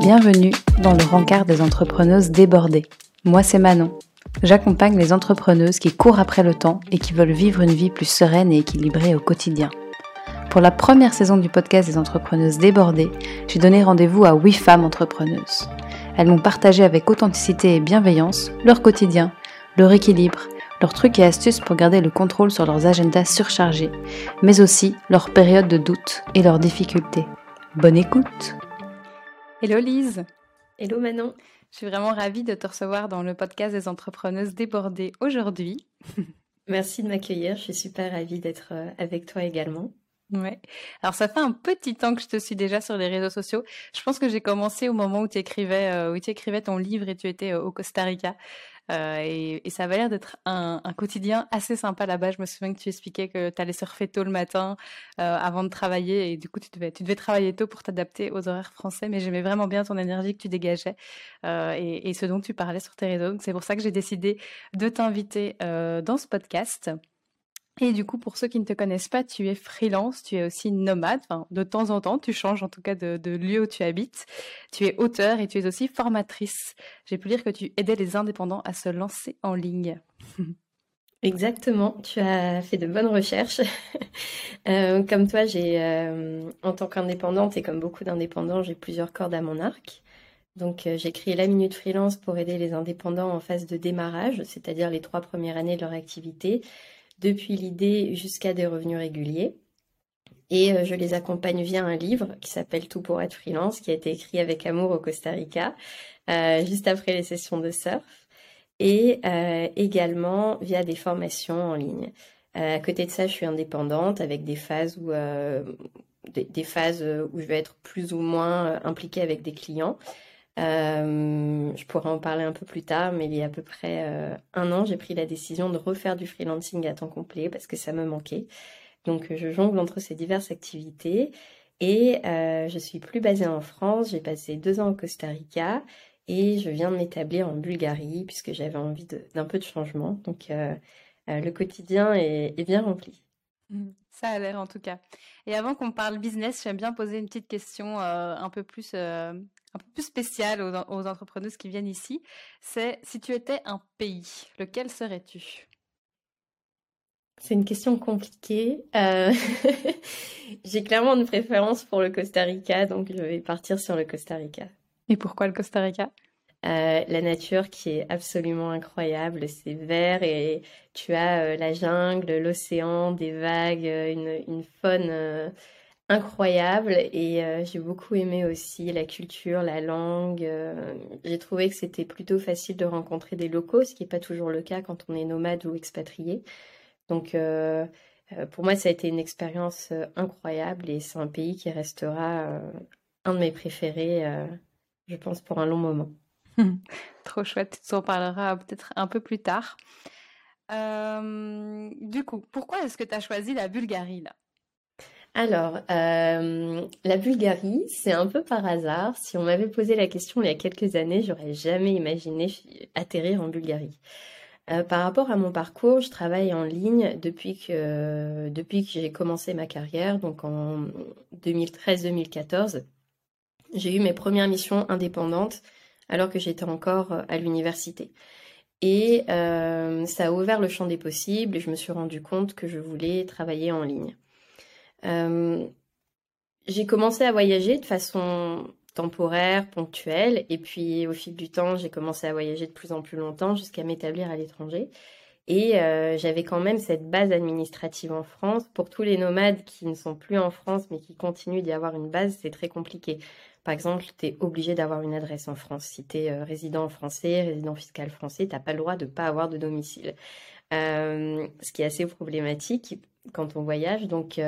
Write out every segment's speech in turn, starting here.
Bienvenue dans le rencard des entrepreneuses débordées. Moi, c'est Manon. J'accompagne les entrepreneuses qui courent après le temps et qui veulent vivre une vie plus sereine et équilibrée au quotidien. Pour la première saison du podcast des entrepreneuses débordées, j'ai donné rendez-vous à 8 femmes entrepreneuses. Elles m'ont partagé avec authenticité et bienveillance leur quotidien, leur équilibre, leurs trucs et astuces pour garder le contrôle sur leurs agendas surchargés, mais aussi leurs périodes de doute et leurs difficultés. Bonne écoute Hello Lise Hello Manon Je suis vraiment ravie de te recevoir dans le podcast des entrepreneuses débordées aujourd'hui. Merci de m'accueillir, je suis super ravie d'être euh, avec toi également. Ouais. Alors ça fait un petit temps que je te suis déjà sur les réseaux sociaux. Je pense que j'ai commencé au moment où tu écrivais, euh, où tu écrivais ton livre et tu étais euh, au Costa Rica. Euh, et, ça avait l'air d'être un, quotidien assez sympa là-bas. Je me souviens que tu expliquais que tu allais surfer tôt le matin euh, avant de travailler et du coup tu devais, travailler tôt pour t'adapter aux horaires français. Mais j'aimais vraiment bien ton énergie que tu dégageais euh, et, et, ce dont tu parlais sur tes réseaux. C'est pour ça que j'ai décidé de t'inviter dans ce podcast. Et du coup, pour ceux qui ne te connaissent pas, tu es freelance, tu es aussi nomade. De temps en temps, tu changes en tout cas de, de, lieu où tu habites. Tu es auteur et tu es aussi formatrice. J'ai pu lire que tu aidais les indépendants à se lancer en ligne. Exactement, tu as fait de bonnes recherches. euh, comme toi, j'ai, euh, en tant qu'indépendante et comme beaucoup d'indépendants, j'ai plusieurs cordes à mon arc. Donc, euh, j'ai créé la Minute Freelance pour aider les indépendants en phase de démarrage, c'est-à-dire les trois premières années de leur activité depuis l'idée jusqu'à des revenus réguliers. Et euh, je les accompagne via un livre qui s'appelle Tout pour être freelance, qui a été écrit avec amour au Costa Rica, euh, juste après les sessions de surf, et euh, également via des formations en ligne. À côté de ça, je suis indépendante avec des phases où des, phases où je vais être plus ou moins impliquée avec des clients. Euh, je pourrais en parler un peu plus tard, mais il y a à peu près euh, un an, j'ai pris la décision de refaire du freelancing à temps complet parce que ça me manquait. Donc, je jongle entre ces diverses activités et euh, je suis plus basée en France. J'ai passé deux ans au Costa Rica et je viens de m'établir en Bulgarie puisque j'avais envie d'un peu de changement. Donc, euh, le quotidien est, bien rempli. Mmh, ça a l'air en tout cas. Et avant qu'on parle business, j'aime bien poser une petite question un peu plus un peu plus spécial aux, aux, entrepreneuses qui viennent ici, c'est si tu étais un pays, lequel serais-tu? C'est une question compliquée. Euh... J'ai clairement une préférence pour le Costa Rica, donc je vais partir sur le Costa Rica. Et pourquoi le Costa Rica? Euh, la nature qui est absolument incroyable, c'est vert et tu as euh, la jungle, l'océan, des vagues, une, une faune incroyable et euh, j'ai beaucoup aimé aussi la culture, la langue. Euh, j'ai trouvé que c'était plutôt facile de rencontrer des locaux, ce qui n'est pas toujours le cas quand on est nomade ou expatrié. Donc euh, pour moi, ça a été une expérience incroyable et c'est un pays qui restera un de mes préférés, je pense, pour un long moment. Trop chouette, tu en parleras peut-être un peu plus tard. du coup, pourquoi est-ce que tu as choisi la Bulgarie là? Alors, euh, la Bulgarie, c'est un peu par hasard. Si on m'avait posé la question il y a quelques années, j'aurais jamais imaginé atterrir en Bulgarie. Euh, par rapport à mon parcours, je travaille en ligne depuis que, depuis que j'ai commencé ma carrière, donc en 2013-2014. J'ai eu mes premières missions indépendantes alors que j'étais encore à l'université. Et euh, ça a ouvert le champ des possibles et je me suis rendu compte que je voulais travailler en ligne. Euh, j'ai commencé à voyager de façon temporaire, ponctuelle, et puis au fil du temps, j'ai commencé à voyager de plus en plus longtemps jusqu'à m'établir à l'étranger. Et euh, j'avais quand même cette base administrative en France. Pour tous les nomades qui ne sont plus en France, mais qui continuent d'y avoir une base, c'est très compliqué. Par exemple, tu es obligé d'avoir une adresse en France. Si tu es euh, résident français, résident fiscal français, tu pas le droit de ne pas avoir de domicile. Ce qui est assez problématique quand on voyage. Donc,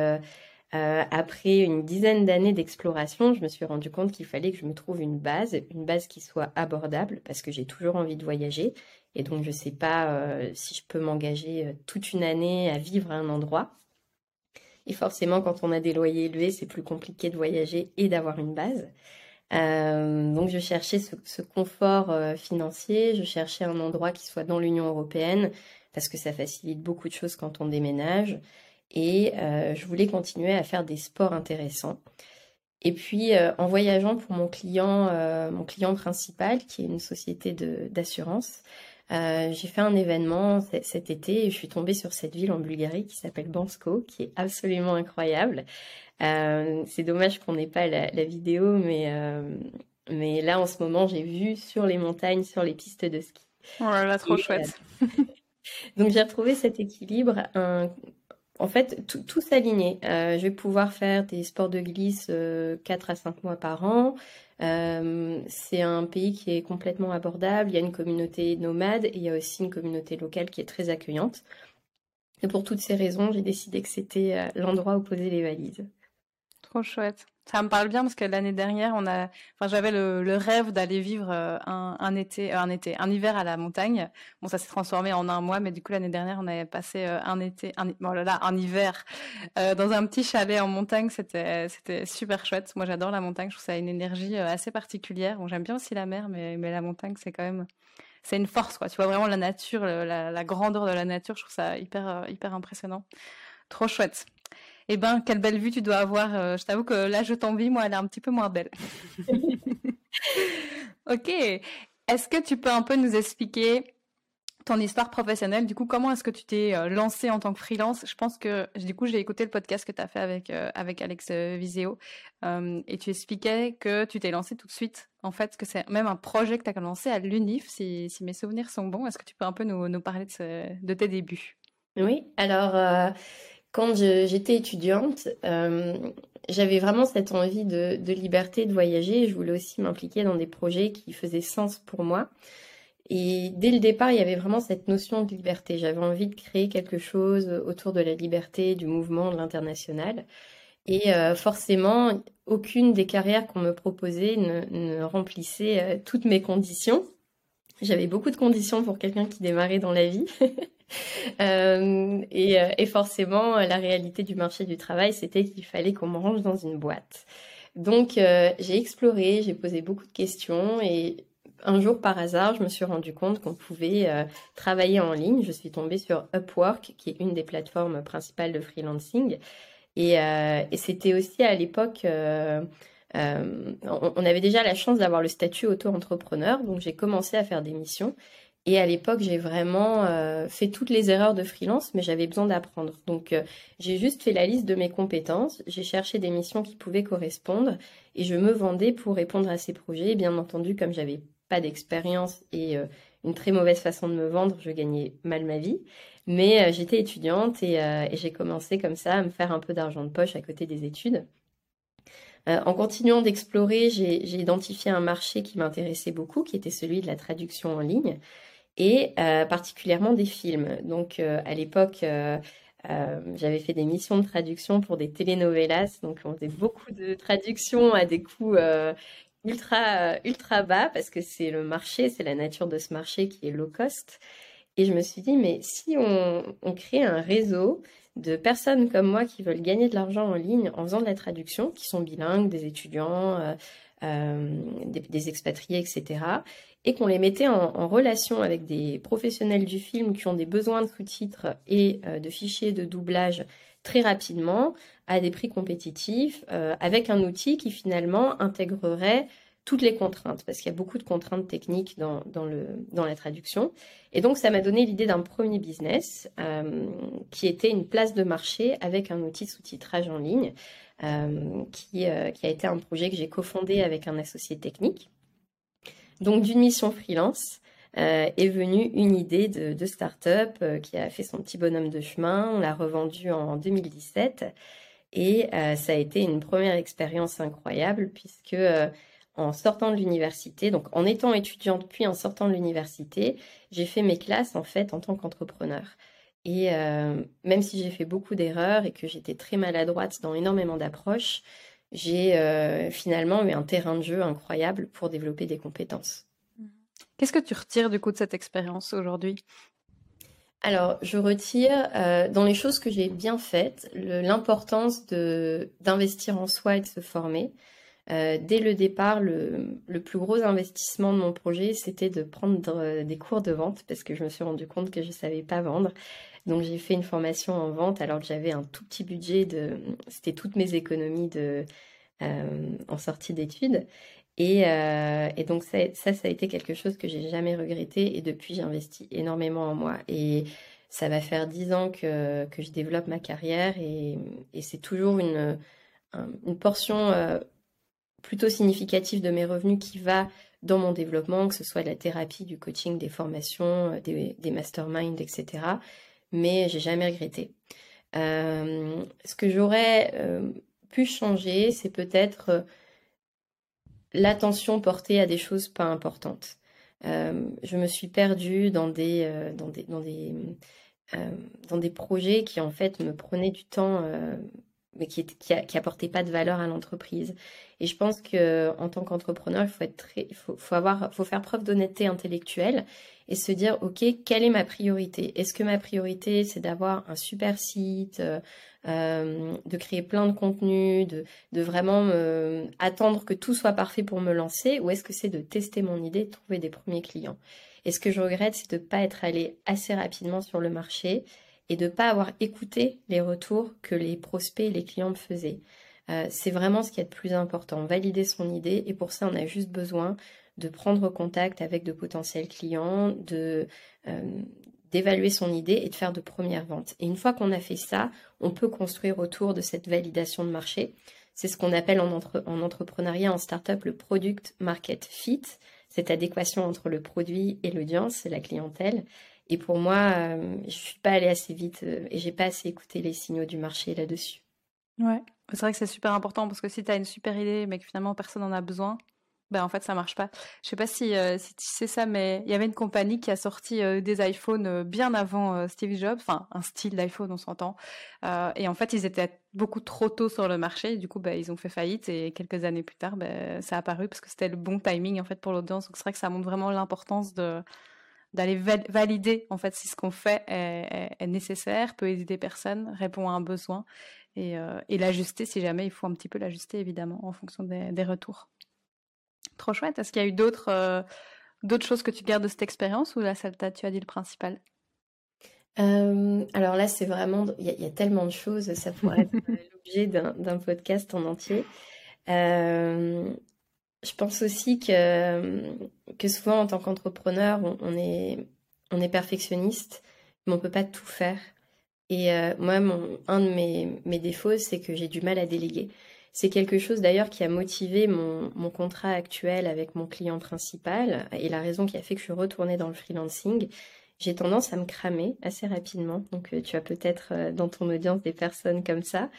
euh, après une dizaine d'années d'exploration, je me suis rendu compte qu'il fallait que je me trouve une base, une base qui soit abordable, parce que j'ai toujours envie de voyager. Et donc, je ne sais pas euh, si je peux m'engager euh, toute une année à vivre à un endroit. Et forcément, quand on a des loyers élevés, c'est plus compliqué de voyager et d'avoir une base. Donc, je cherchais ce, confort financier, je cherchais un endroit qui soit dans l'Union européenne, parce que ça facilite beaucoup de choses quand on déménage. Et je voulais continuer à faire des sports intéressants. Et puis en voyageant pour mon client, mon client principal, qui est une société d'assurance, j'ai fait un événement cet été et je suis tombée sur cette ville en Bulgarie qui s'appelle Bansko, qui est absolument incroyable. c'est dommage qu'on n'ait pas la, la, vidéo, mais mais là, en ce moment, j'ai vu sur les montagnes, sur les pistes de ski. Oh là là, trop chouette. Euh, donc, j'ai retrouvé cet équilibre. En fait, tout, tout s'alignait. Euh, je vais pouvoir faire des sports de glisse euh, 4 à 5 mois par an. Euh, c'est un pays qui est complètement abordable. Il y a une communauté nomade et il y a aussi une communauté locale qui est très accueillante. Et pour toutes ces raisons, j'ai décidé que c'était euh, l'endroit où poser les valises. Trop chouette. Ça me parle bien parce que l'année dernière, on a, enfin, j'avais le, rêve d'aller vivre euh, un, été, euh, un été, un hiver à la montagne. Bon, ça s'est transformé en un mois, mais du coup l'année dernière, on avait passé euh, un été, un, oh là là, un hiver dans un petit chalet en montagne. C'était, c'était super chouette. Moi, j'adore la montagne. Je trouve ça une énergie assez particulière. Bon, j'aime bien aussi la mer, mais, mais la montagne, c'est quand même, c'est une force, quoi. Tu vois vraiment la nature, la, la grandeur de la nature. Je trouve ça hyper, hyper impressionnant. Trop chouette. Eh ben, quelle belle vue tu dois avoir. Euh, je t'avoue que là, je t'envie, moi, elle est un petit peu moins belle. ok. Est-ce que tu peux un peu nous expliquer ton histoire professionnelle? Du coup, comment est-ce que tu t'es euh, lancé en tant que freelance? Je pense que, du coup, j'ai écouté le podcast que tu as fait avec, euh, avec Alex Viseo et tu expliquais que tu t'es lancé tout de suite. En fait, que c'est même un projet que tu as lancé à l'UNIF, si, mes souvenirs sont bons. Est-ce que tu peux un peu nous, nous parler de, tes débuts? Oui, alors quand j'étais étudiante, euh, j'avais vraiment cette envie de, liberté, de voyager. Je voulais aussi m'impliquer dans des projets qui faisaient sens pour moi. Et dès le départ, il y avait vraiment cette notion de liberté. J'avais envie de créer quelque chose autour de la liberté, du mouvement, de l'international. Et euh, forcément, aucune des carrières qu'on me proposait ne, remplissait euh, toutes mes conditions. J'avais beaucoup de conditions pour quelqu'un qui démarrait dans la vie. Euh, euh, et, forcément, la réalité du marché du travail, c'était qu'il fallait qu'on me range dans une boîte. Donc, euh, j'ai exploré, j'ai posé beaucoup de questions et un jour, par hasard, je me suis rendu compte qu'on pouvait travailler en ligne. Je suis tombée sur Upwork, qui est une des plateformes principales de freelancing. Et, et c'était aussi à l'époque... on, avait déjà la chance d'avoir le statut auto-entrepreneur, donc j'ai commencé à faire des missions. Et à l'époque, j'ai vraiment euh, fait toutes les erreurs de freelance, mais j'avais besoin d'apprendre. Donc, euh, j'ai juste fait la liste de mes compétences, j'ai cherché des missions qui pouvaient correspondre, et je me vendais pour répondre à ces projets. Et bien entendu, comme j'avais pas d'expérience et euh, une très mauvaise façon de me vendre, je gagnais mal ma vie. Mais j'étais étudiante et j'ai commencé comme ça à me faire un peu d'argent de poche à côté des études. en continuant d'explorer, j'ai identifié un marché qui m'intéressait beaucoup, qui était celui de la traduction en ligne et euh, particulièrement des films. Donc euh, à l'époque, euh, j'avais fait des missions de traduction pour des telenovelas, donc on faisait beaucoup de traductions à des coûts ultra ultra bas parce que c'est le marché, c'est la nature de ce marché qui est low cost. Et je me suis dit, mais si on, crée un réseau de personnes comme moi qui veulent gagner de l'argent en ligne en faisant de la traduction, qui sont bilingues, des étudiants, des, expatriés, etc., et qu'on les mettait en, relation avec des professionnels du film qui ont des besoins de sous-titres et euh, de fichiers de doublage très rapidement à des prix compétitifs euh, avec un outil qui finalement intégrerait toutes les contraintes parce qu'il y a beaucoup de contraintes techniques dans, dans, le, dans la traduction. Et donc ça m'a donné l'idée d'un premier business euh, qui était une place de marché avec un outil de sous-titrage en ligne qui, qui a été un projet que j'ai cofondé avec un associé technique. Donc d'une mission freelance euh, est venue une idée de, start-up euh, qui a fait son petit bonhomme de chemin. On l'a revendu en 2017 et euh, ça a été une première expérience incroyable puisque en sortant de l'université, donc en étant étudiante puis en sortant de l'université, j'ai fait mes classes en fait en tant qu'entrepreneur. Et même si j'ai fait beaucoup d'erreurs et que j'étais très maladroite dans énormément d'approches, j'ai euh, finalement eu un terrain de jeu incroyable pour développer des compétences. Qu'est-ce que tu retires du coup de cette expérience aujourd'hui? Alors, je retire euh, dans les choses que j'ai bien faites l'importance d'investir en soi et de se former. Dès le départ, le, plus gros investissement de mon projet, c'était de prendre des cours de vente parce que je me suis rendu compte que je ne savais pas vendre. Donc j'ai fait une formation en vente alors que j'avais un tout petit budget c'était toutes mes économies de en sortie d'études. Et, euh, donc ça, ça, a été quelque chose que j'ai jamais regretté et depuis j'ai investi énormément en moi. Et ça va faire dix ans que, que je développe ma carrière et, et c'est toujours une, une portion euh, plutôt significative de mes revenus qui va dans mon développement, que ce soit de la thérapie, du coaching, des formations, euh, des, masterminds, etc. Mais j'ai jamais regretté. Euh, ce que j'aurais euh, pu changer, c'est peut-être l'attention portée à des choses pas importantes. Je me suis perdue dans des, dans des projets qui en fait me prenaient du temps, mais qui, qui, apportaient pas de valeur à l'entreprise. Et je pense que en tant qu'entrepreneur, il faut être très, faut, faut avoir, faut faire preuve d'honnêteté intellectuelle et se dire, ok, quelle est ma priorité? Est-ce que ma priorité c'est d'avoir un super site, euh, de créer plein de contenus, de, de vraiment attendre que tout soit parfait pour me lancer, ou est-ce que c'est de tester mon idée, de trouver des premiers clients? Et ce que je regrette, c'est de ne pas être allé assez rapidement sur le marché et de ne pas avoir écouté les retours que les prospects et les clients me faisaient. Euh, c'est vraiment ce qui est le plus important, valider son idée, et pour ça, on a juste besoin de prendre contact avec de potentiels clients, de, euh, d'évaluer son idée et de faire de premières ventes. Et une fois qu'on a fait ça, on peut construire autour de cette validation de marché. C'est ce qu'on appelle en, en entrepreneuriat, en startup, le product market fit, cette adéquation entre le produit et l'audience, la clientèle. Et pour moi, euh, je suis pas allée assez vite euh, et j'ai pas assez écouté les signaux du marché là-dessus. Ouais, c'est vrai que c'est super important parce que si tu as une super idée mais que finalement personne n'en a besoin, ben en fait ça marche pas. Je sais pas si, euh, si tu sais ça, mais il y avait une compagnie qui a sorti euh, des iPhones euh, bien avant Steve Jobs, enfin un style d'iPhone on s'entend. et en fait ils étaient beaucoup trop tôt sur le marché, du coup ben, ils ont fait faillite et quelques années plus tard ben, ça a apparu parce que c'était le bon timing en fait pour l'audience. Donc c'est vrai que ça montre vraiment l'importance de d'aller valider en fait si ce qu'on fait est, est, nécessaire, peut aider des personnes, répond à un besoin et, et l'ajuster si jamais il faut un petit peu l'ajuster évidemment en fonction des, des retours. Trop chouette. Est-ce qu'il y a eu d'autres euh, d'autres choses que tu gardes de cette expérience ou là, ça, tu as dit le principal? Euh, alors là, c'est vraiment, il y, a tellement de choses, ça pourrait être l'objet d'un podcast en entier. Euh, je pense aussi que, souvent, en tant qu'entrepreneur, on, est, on est perfectionniste, mais on peut pas tout faire. Et moi, mon, un de mes, défauts, c'est que j'ai du mal à déléguer. C'est quelque chose d'ailleurs qui a motivé mon, contrat actuel avec mon client principal et la raison qui a fait que je suis retournée dans le freelancing. J'ai tendance à me cramer assez rapidement. Donc euh, tu as peut-être euh, dans ton audience des personnes comme ça.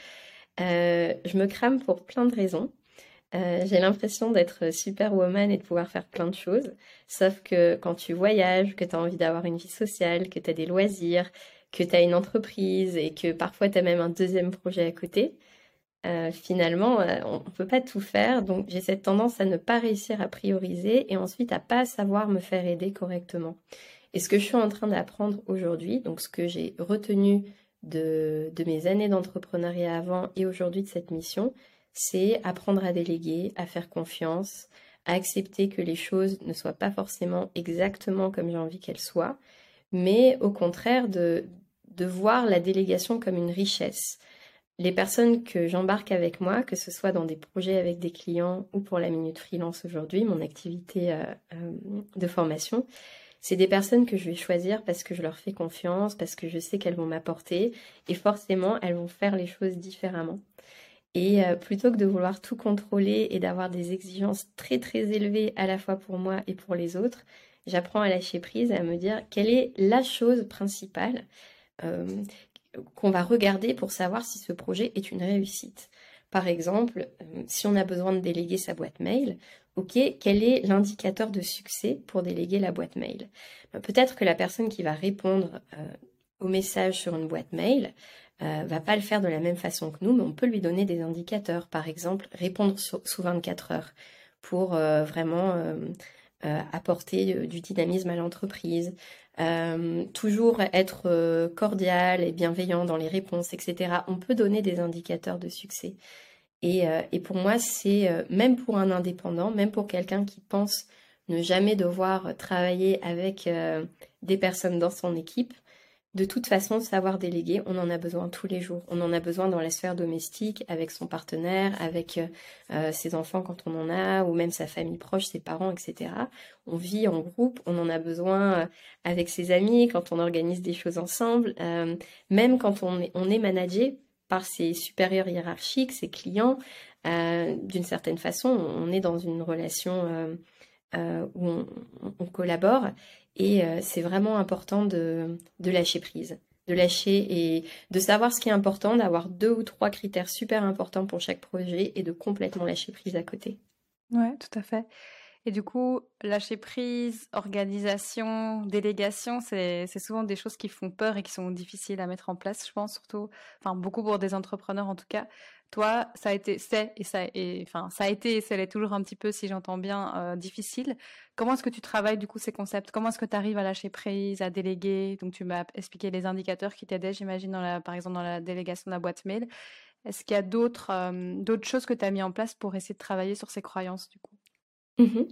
Euh, je me crame pour plein de raisons. Euh, j'ai l'impression d'être superwoman et de pouvoir faire plein de choses. Sauf que quand tu voyages, que tu as envie d'avoir une vie sociale, que tu as des loisirs, que tu as une entreprise et que parfois tu as même un deuxième projet à côté, euh, finalement, euh, on ne peut pas tout faire. Donc, j'ai cette tendance à ne pas réussir à prioriser et ensuite à pas savoir me faire aider correctement. Et ce que je suis en train d'apprendre aujourd'hui, donc ce que j'ai retenu de, de mes années d'entrepreneuriat avant et aujourd'hui de cette mission, c'est apprendre à déléguer, à faire confiance, à accepter que les choses ne soient pas forcément exactement comme j'ai envie qu'elles soient, mais au contraire de, de voir la délégation comme une richesse les personnes que j'embarque avec moi, que ce soit dans des projets avec des clients ou pour la Minute Freelance aujourd'hui, mon activité euh, euh, de formation, c'est des personnes que je vais choisir parce que je leur fais confiance, parce que je sais qu'elles vont m'apporter et forcément elles vont faire les choses différemment. Et euh, plutôt que de vouloir tout contrôler et d'avoir des exigences très très élevées à la fois pour moi et pour les autres, j'apprends à lâcher prise et à me dire quelle est la chose principale qu'on va regarder pour savoir si ce projet est une réussite. Par exemple, euh, si on a besoin de déléguer sa boîte mail, ok, quel est l'indicateur de succès pour déléguer la boîte mail? Ben, Peut-être que la personne qui va répondre euh, au message sur une boîte mail euh, va pas le faire de la même façon que nous, mais on peut lui donner des indicateurs. Par exemple, répondre sous 24 heures pour vraiment apporter du dynamisme à l'entreprise, euh, toujours être euh, cordial et bienveillant dans les réponses, etc. On peut donner des indicateurs de succès. Et, et pour moi, c'est même pour un indépendant, même pour quelqu'un qui pense ne jamais devoir travailler avec des personnes dans son équipe, de toute façon, savoir déléguer, on en a besoin tous les jours. On en a besoin dans la sphère domestique, avec son partenaire, avec euh, euh, ses enfants quand on en a, ou même sa famille proche, ses parents, etc. On vit en groupe, on en a besoin euh, avec ses amis, quand on organise des choses ensemble, même quand on est, on est managé par ses supérieurs hiérarchiques, ses clients. D'une certaine façon, on est dans une relation où on collabore. Et euh, c'est vraiment important de, lâcher prise, de lâcher et de savoir ce qui est important, d'avoir deux ou trois critères super importants pour chaque projet et de complètement lâcher prise à côté. Ouais, tout à fait. Et du coup, lâcher prise, organisation, délégation, c'est souvent des choses qui font peur et qui sont difficiles à mettre en place, je pense, surtout, enfin, beaucoup pour des entrepreneurs en tout cas. Toi, ça a été, c'est et ça, et, enfin, ça a été et ça l'est toujours un petit peu, si j'entends bien, euh, difficile. Comment est-ce que tu travailles du coup ces concepts? Comment est-ce que tu arrives à lâcher prise, à déléguer? Donc, tu m'as expliqué les indicateurs qui t'aidaient, j'imagine, dans la, par exemple, dans la délégation de la boîte mail. Est-ce qu'il y a d'autres euh, choses que tu as mis en place pour essayer de travailler sur ces croyances du coup? Mmh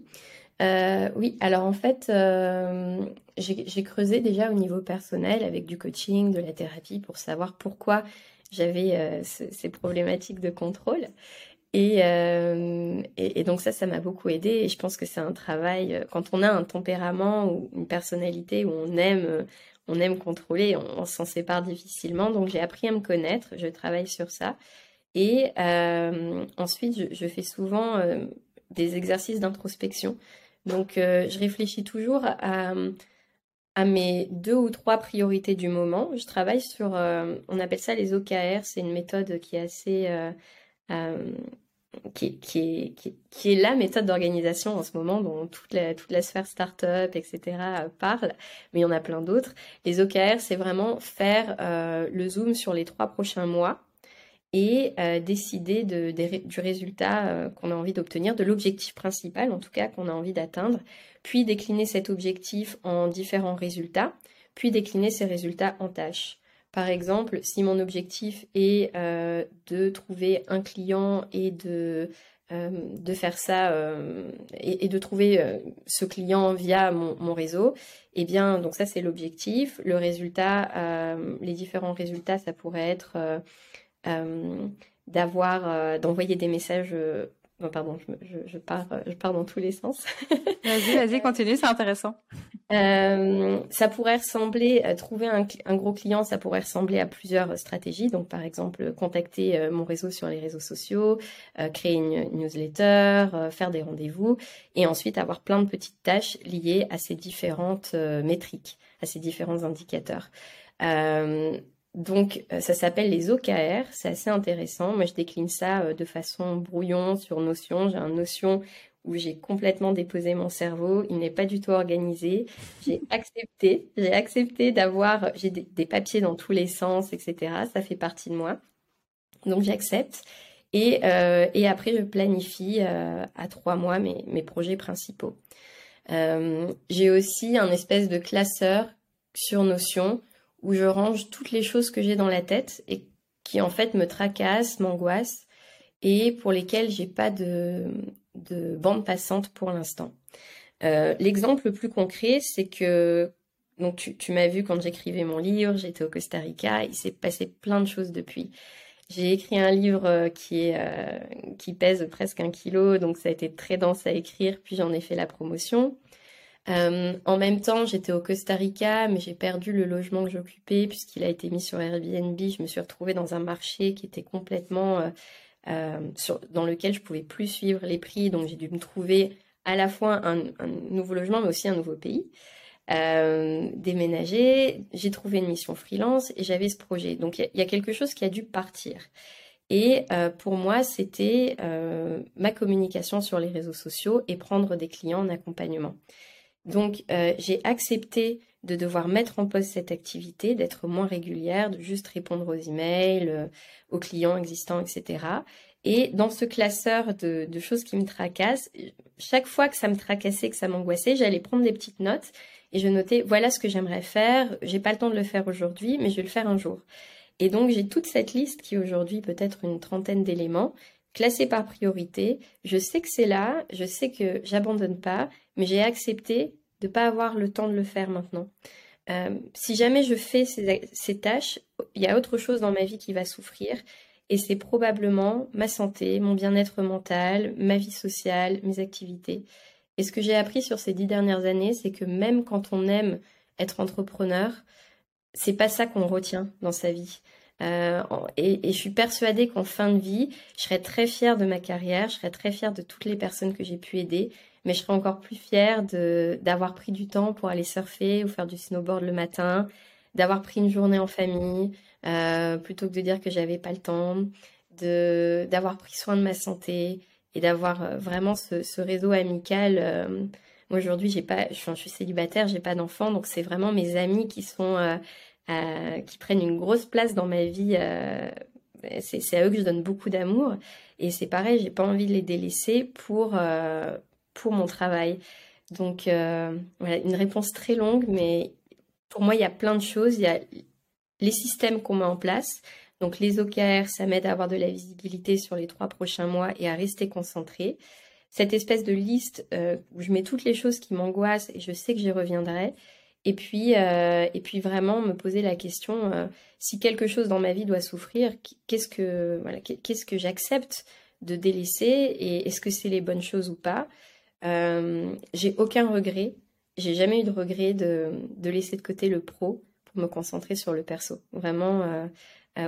euh, oui, alors en fait, euh, j'ai creusé déjà au niveau personnel avec du coaching, de la thérapie pour savoir pourquoi j'avais ces problématiques de contrôle. Et, et, donc ça, ça m'a beaucoup aidé. Et je pense que c'est un travail, quand on a un tempérament ou une personnalité où on aime, on aime contrôler, on, s'en sépare difficilement. Donc j'ai appris à me connaître, je travaille sur ça. Et ensuite, je, fais souvent des exercices d'introspection. Donc, euh, je réfléchis toujours à, mes deux ou trois priorités du moment. Je travaille sur, euh, on appelle ça les OKR, c'est une méthode qui est assez... Euh, qui, est, la méthode d'organisation en ce moment dont toute la, sphère start-up, etc. parle, mais il y en a plein d'autres. Les OKR, c'est vraiment faire le zoom sur les trois prochains mois et euh, décider de, du résultat euh, qu'on a envie d'obtenir, de l'objectif principal en tout cas qu'on a envie d'atteindre, puis décliner cet objectif en différents résultats, puis décliner ces résultats en tâches. Par exemple, si mon objectif est euh, de trouver un client et de, de faire ça et, et, de trouver ce client via mon, réseau, eh bien, donc ça c'est l'objectif. Le résultat, les différents résultats, ça pourrait être euh, d'avoir, euh, d'envoyer des messages. Euh, pardon, je, je, pars, je pars dans tous les sens. vas-y, vas-y, continue, c'est intéressant. ça pourrait ressembler, trouver un, un, gros client, ça pourrait ressembler à plusieurs stratégies. Donc, par exemple, contacter mon réseau sur les réseaux sociaux, créer une newsletter, faire des rendez-vous, et ensuite avoir plein de petites tâches liées à ces différentes métriques, à ces différents indicateurs. Euh, donc, euh, ça s'appelle les OKR. C'est assez intéressant. Moi, je décline ça euh, de façon brouillon sur Notion. J'ai un Notion où j'ai complètement déposé mon cerveau. Il n'est pas du tout organisé. J'ai accepté. J'ai accepté d'avoir. J'ai des, papiers dans tous les sens, etc. Ça fait partie de moi. Donc, j'accepte. Et, euh, après, je planifie à trois mois mes projets principaux. j'ai aussi un espèce de classeur sur Notion où je range toutes les choses que j'ai dans la tête et qui en fait me tracassent, m'angoissent et pour lesquelles j'ai pas de, de bande passante pour l'instant. Euh, l'exemple le plus concret, c'est que tu, m'as vu quand j'écrivais mon livre, j'étais au Costa Rica, il s'est passé plein de choses depuis. J'ai écrit un livre euh, euh, qui pèse presque un kilo, donc ça a été très dense à écrire, puis j'en ai fait la promotion. Euh, en même temps, j'étais au Costa Rica, mais j'ai perdu le logement que j'occupais puisqu'il a été mis sur Airbnb. Je me suis retrouvée dans un marché qui était complètement euh, euh, dans lequel je pouvais plus suivre les prix, donc j'ai dû me trouver à la fois un, nouveau logement, mais aussi un nouveau pays. déménager, j'ai trouvé une mission freelance et j'avais ce projet. Donc il y, a quelque chose qui a dû partir. Et pour moi, c'était ma communication sur les réseaux sociaux et prendre des clients en accompagnement. Donc, euh, j'ai accepté de devoir mettre en pause cette activité, d'être moins régulière, de juste répondre aux emails, euh, aux clients existants, etc. Et dans ce classeur de, choses qui me tracassent, chaque fois que ça me tracassait, que ça m'angoissait, j'allais prendre des petites notes et je notais voilà ce que j'aimerais faire. J'ai pas le temps de le faire aujourd'hui, mais je vais le faire un jour. Et donc j'ai toute cette liste qui aujourd'hui peut être une trentaine d'éléments classé par priorité. Je sais que c'est là, je sais que j'abandonne pas, mais j'ai accepté de pas avoir le temps de le faire maintenant. Euh, si jamais je fais ces, tâches, il y a autre chose dans ma vie qui va souffrir. Et c'est probablement ma santé, mon bien-être mental, ma vie sociale, mes activités. Et ce que j'ai appris sur ces dix dernières années, c'est que même quand on aime être entrepreneur, c'est pas ça qu'on retient dans sa vie. Euh, et, je suis persuadée qu'en fin de vie, je serai très fière de ma carrière, je serai très fière de toutes les personnes que j'ai pu aider, mais je serai encore plus fière d'avoir pris du temps pour aller surfer ou faire du snowboard le matin, d'avoir pris une journée en famille, euh, plutôt que de dire que j'avais pas le temps, d'avoir pris soin de ma santé et d'avoir euh, vraiment ce, réseau amical. moi aujourd'hui, j'ai pas, je, je, suis célibataire, j'ai pas d'enfant, donc c'est vraiment mes amis qui sont euh, qui prennent une grosse place dans ma vie. Euh, c'est à eux que je donne beaucoup d'amour. Et c'est pareil, j'ai pas envie de les délaisser pour, euh, pour mon travail. Donc, voilà, une réponse très longue, mais pour moi, il y a plein de choses. Il y a les systèmes qu'on met en place. Donc, les OKR, ça m'aide à avoir de la visibilité sur les trois prochains mois et à rester concentré. Cette espèce de liste où je mets toutes les choses qui m'angoissent et je sais que j'y reviendrai. Et puis, euh, et puis vraiment me poser la question euh, si quelque chose dans ma vie doit souffrir, qu'est-ce que voilà, qu'est-ce que j'accepte de délaisser et est-ce que c'est les bonnes choses ou pas? Euh, J'ai aucun regret. J'ai jamais eu de regret de, laisser de côté le pro pour me concentrer sur le perso. Vraiment,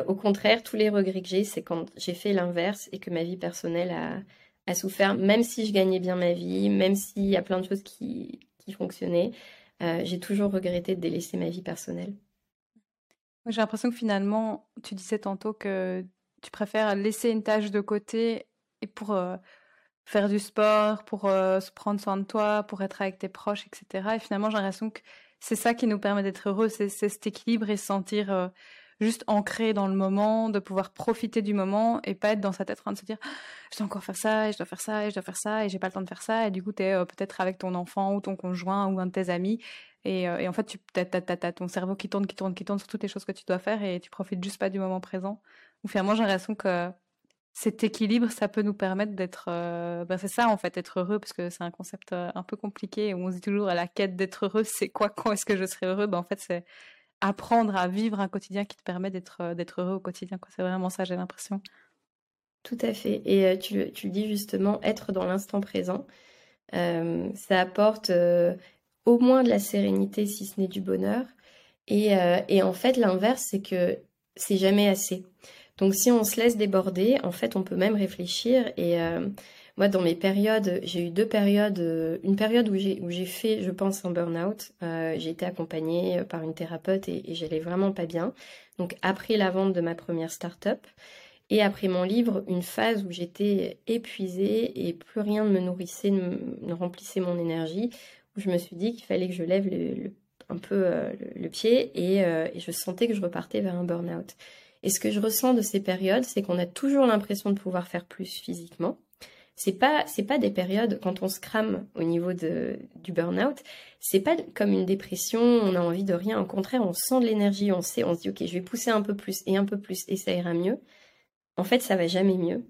au contraire, tous les regrets que j'ai, c'est quand j'ai fait l'inverse et que ma vie personnelle a, souffert, même si je gagnais bien ma vie, même s'il y a plein de choses qui fonctionnaient. Euh, j'ai toujours regretté de délaisser ma vie personnelle. J'ai l'impression que finalement, tu disais tantôt que tu préfères laisser une tâche de côté et pour euh, faire du sport, pour euh, se prendre soin de toi, pour être avec tes proches, etc. Et finalement, j'ai l'impression que c'est ça qui nous permet d'être heureux, c'est cet équilibre et se sentir juste ancré dans le moment, de pouvoir profiter du moment et pas être dans sa tête en train de se dire je dois encore faire ça et je dois faire ça et je dois faire ça et j'ai pas le temps de faire ça et du coup tu es euh, peut-être avec ton enfant ou ton conjoint ou un de tes amis et, euh, en fait tu as, ton cerveau qui tourne qui tourne qui tourne sur toutes les choses que tu dois faire et tu profites juste pas du moment présent. Ou finalement j'ai l'impression que cet équilibre, ça peut nous permettre d'être, euh, ben c'est ça en fait, être heureux, parce que c'est un concept un peu compliqué. On se dit toujours à la quête d'être heureux, c'est quoi, quand est-ce que je serai heureux? Ben en fait, c'est apprendre à vivre un quotidien qui te permet d'être euh, d'être heureux au quotidien. C'est vraiment ça, j'ai l'impression. Tout à fait. Et euh, tu, tu, le dis justement, être dans l'instant présent, euh, ça apporte au moins de la sérénité, si ce n'est du bonheur. Et, et en fait, l'inverse, c'est que c'est jamais assez. Donc si on se laisse déborder, en fait, on peut même réfléchir et moi, dans mes périodes, j'ai eu deux périodes. Euh, une période où j'ai, où j'ai fait, je pense, un burn-out. Euh, j'ai été accompagnée par une thérapeute et, j'allais vraiment pas bien. Donc, après la vente de ma première start-up et après mon livre, une phase où j'étais épuisée et plus rien ne me nourrissait, ne, remplissait mon énergie, où je me suis dit qu'il fallait que je lève le, un peu euh, le, pied et, et je sentais que je repartais vers un burn-out. Et ce que je ressens de ces périodes, c'est qu'on a toujours l'impression de pouvoir faire plus physiquement, c'est pas c'est pas des périodes quand on se crame au niveau de du burn-out, c'est pas comme une dépression, on a envie de rien, au contraire, on sent de l'énergie, on sait, on se dit OK, je vais pousser un peu plus et un peu plus et ça ira mieux. En fait, ça va jamais mieux.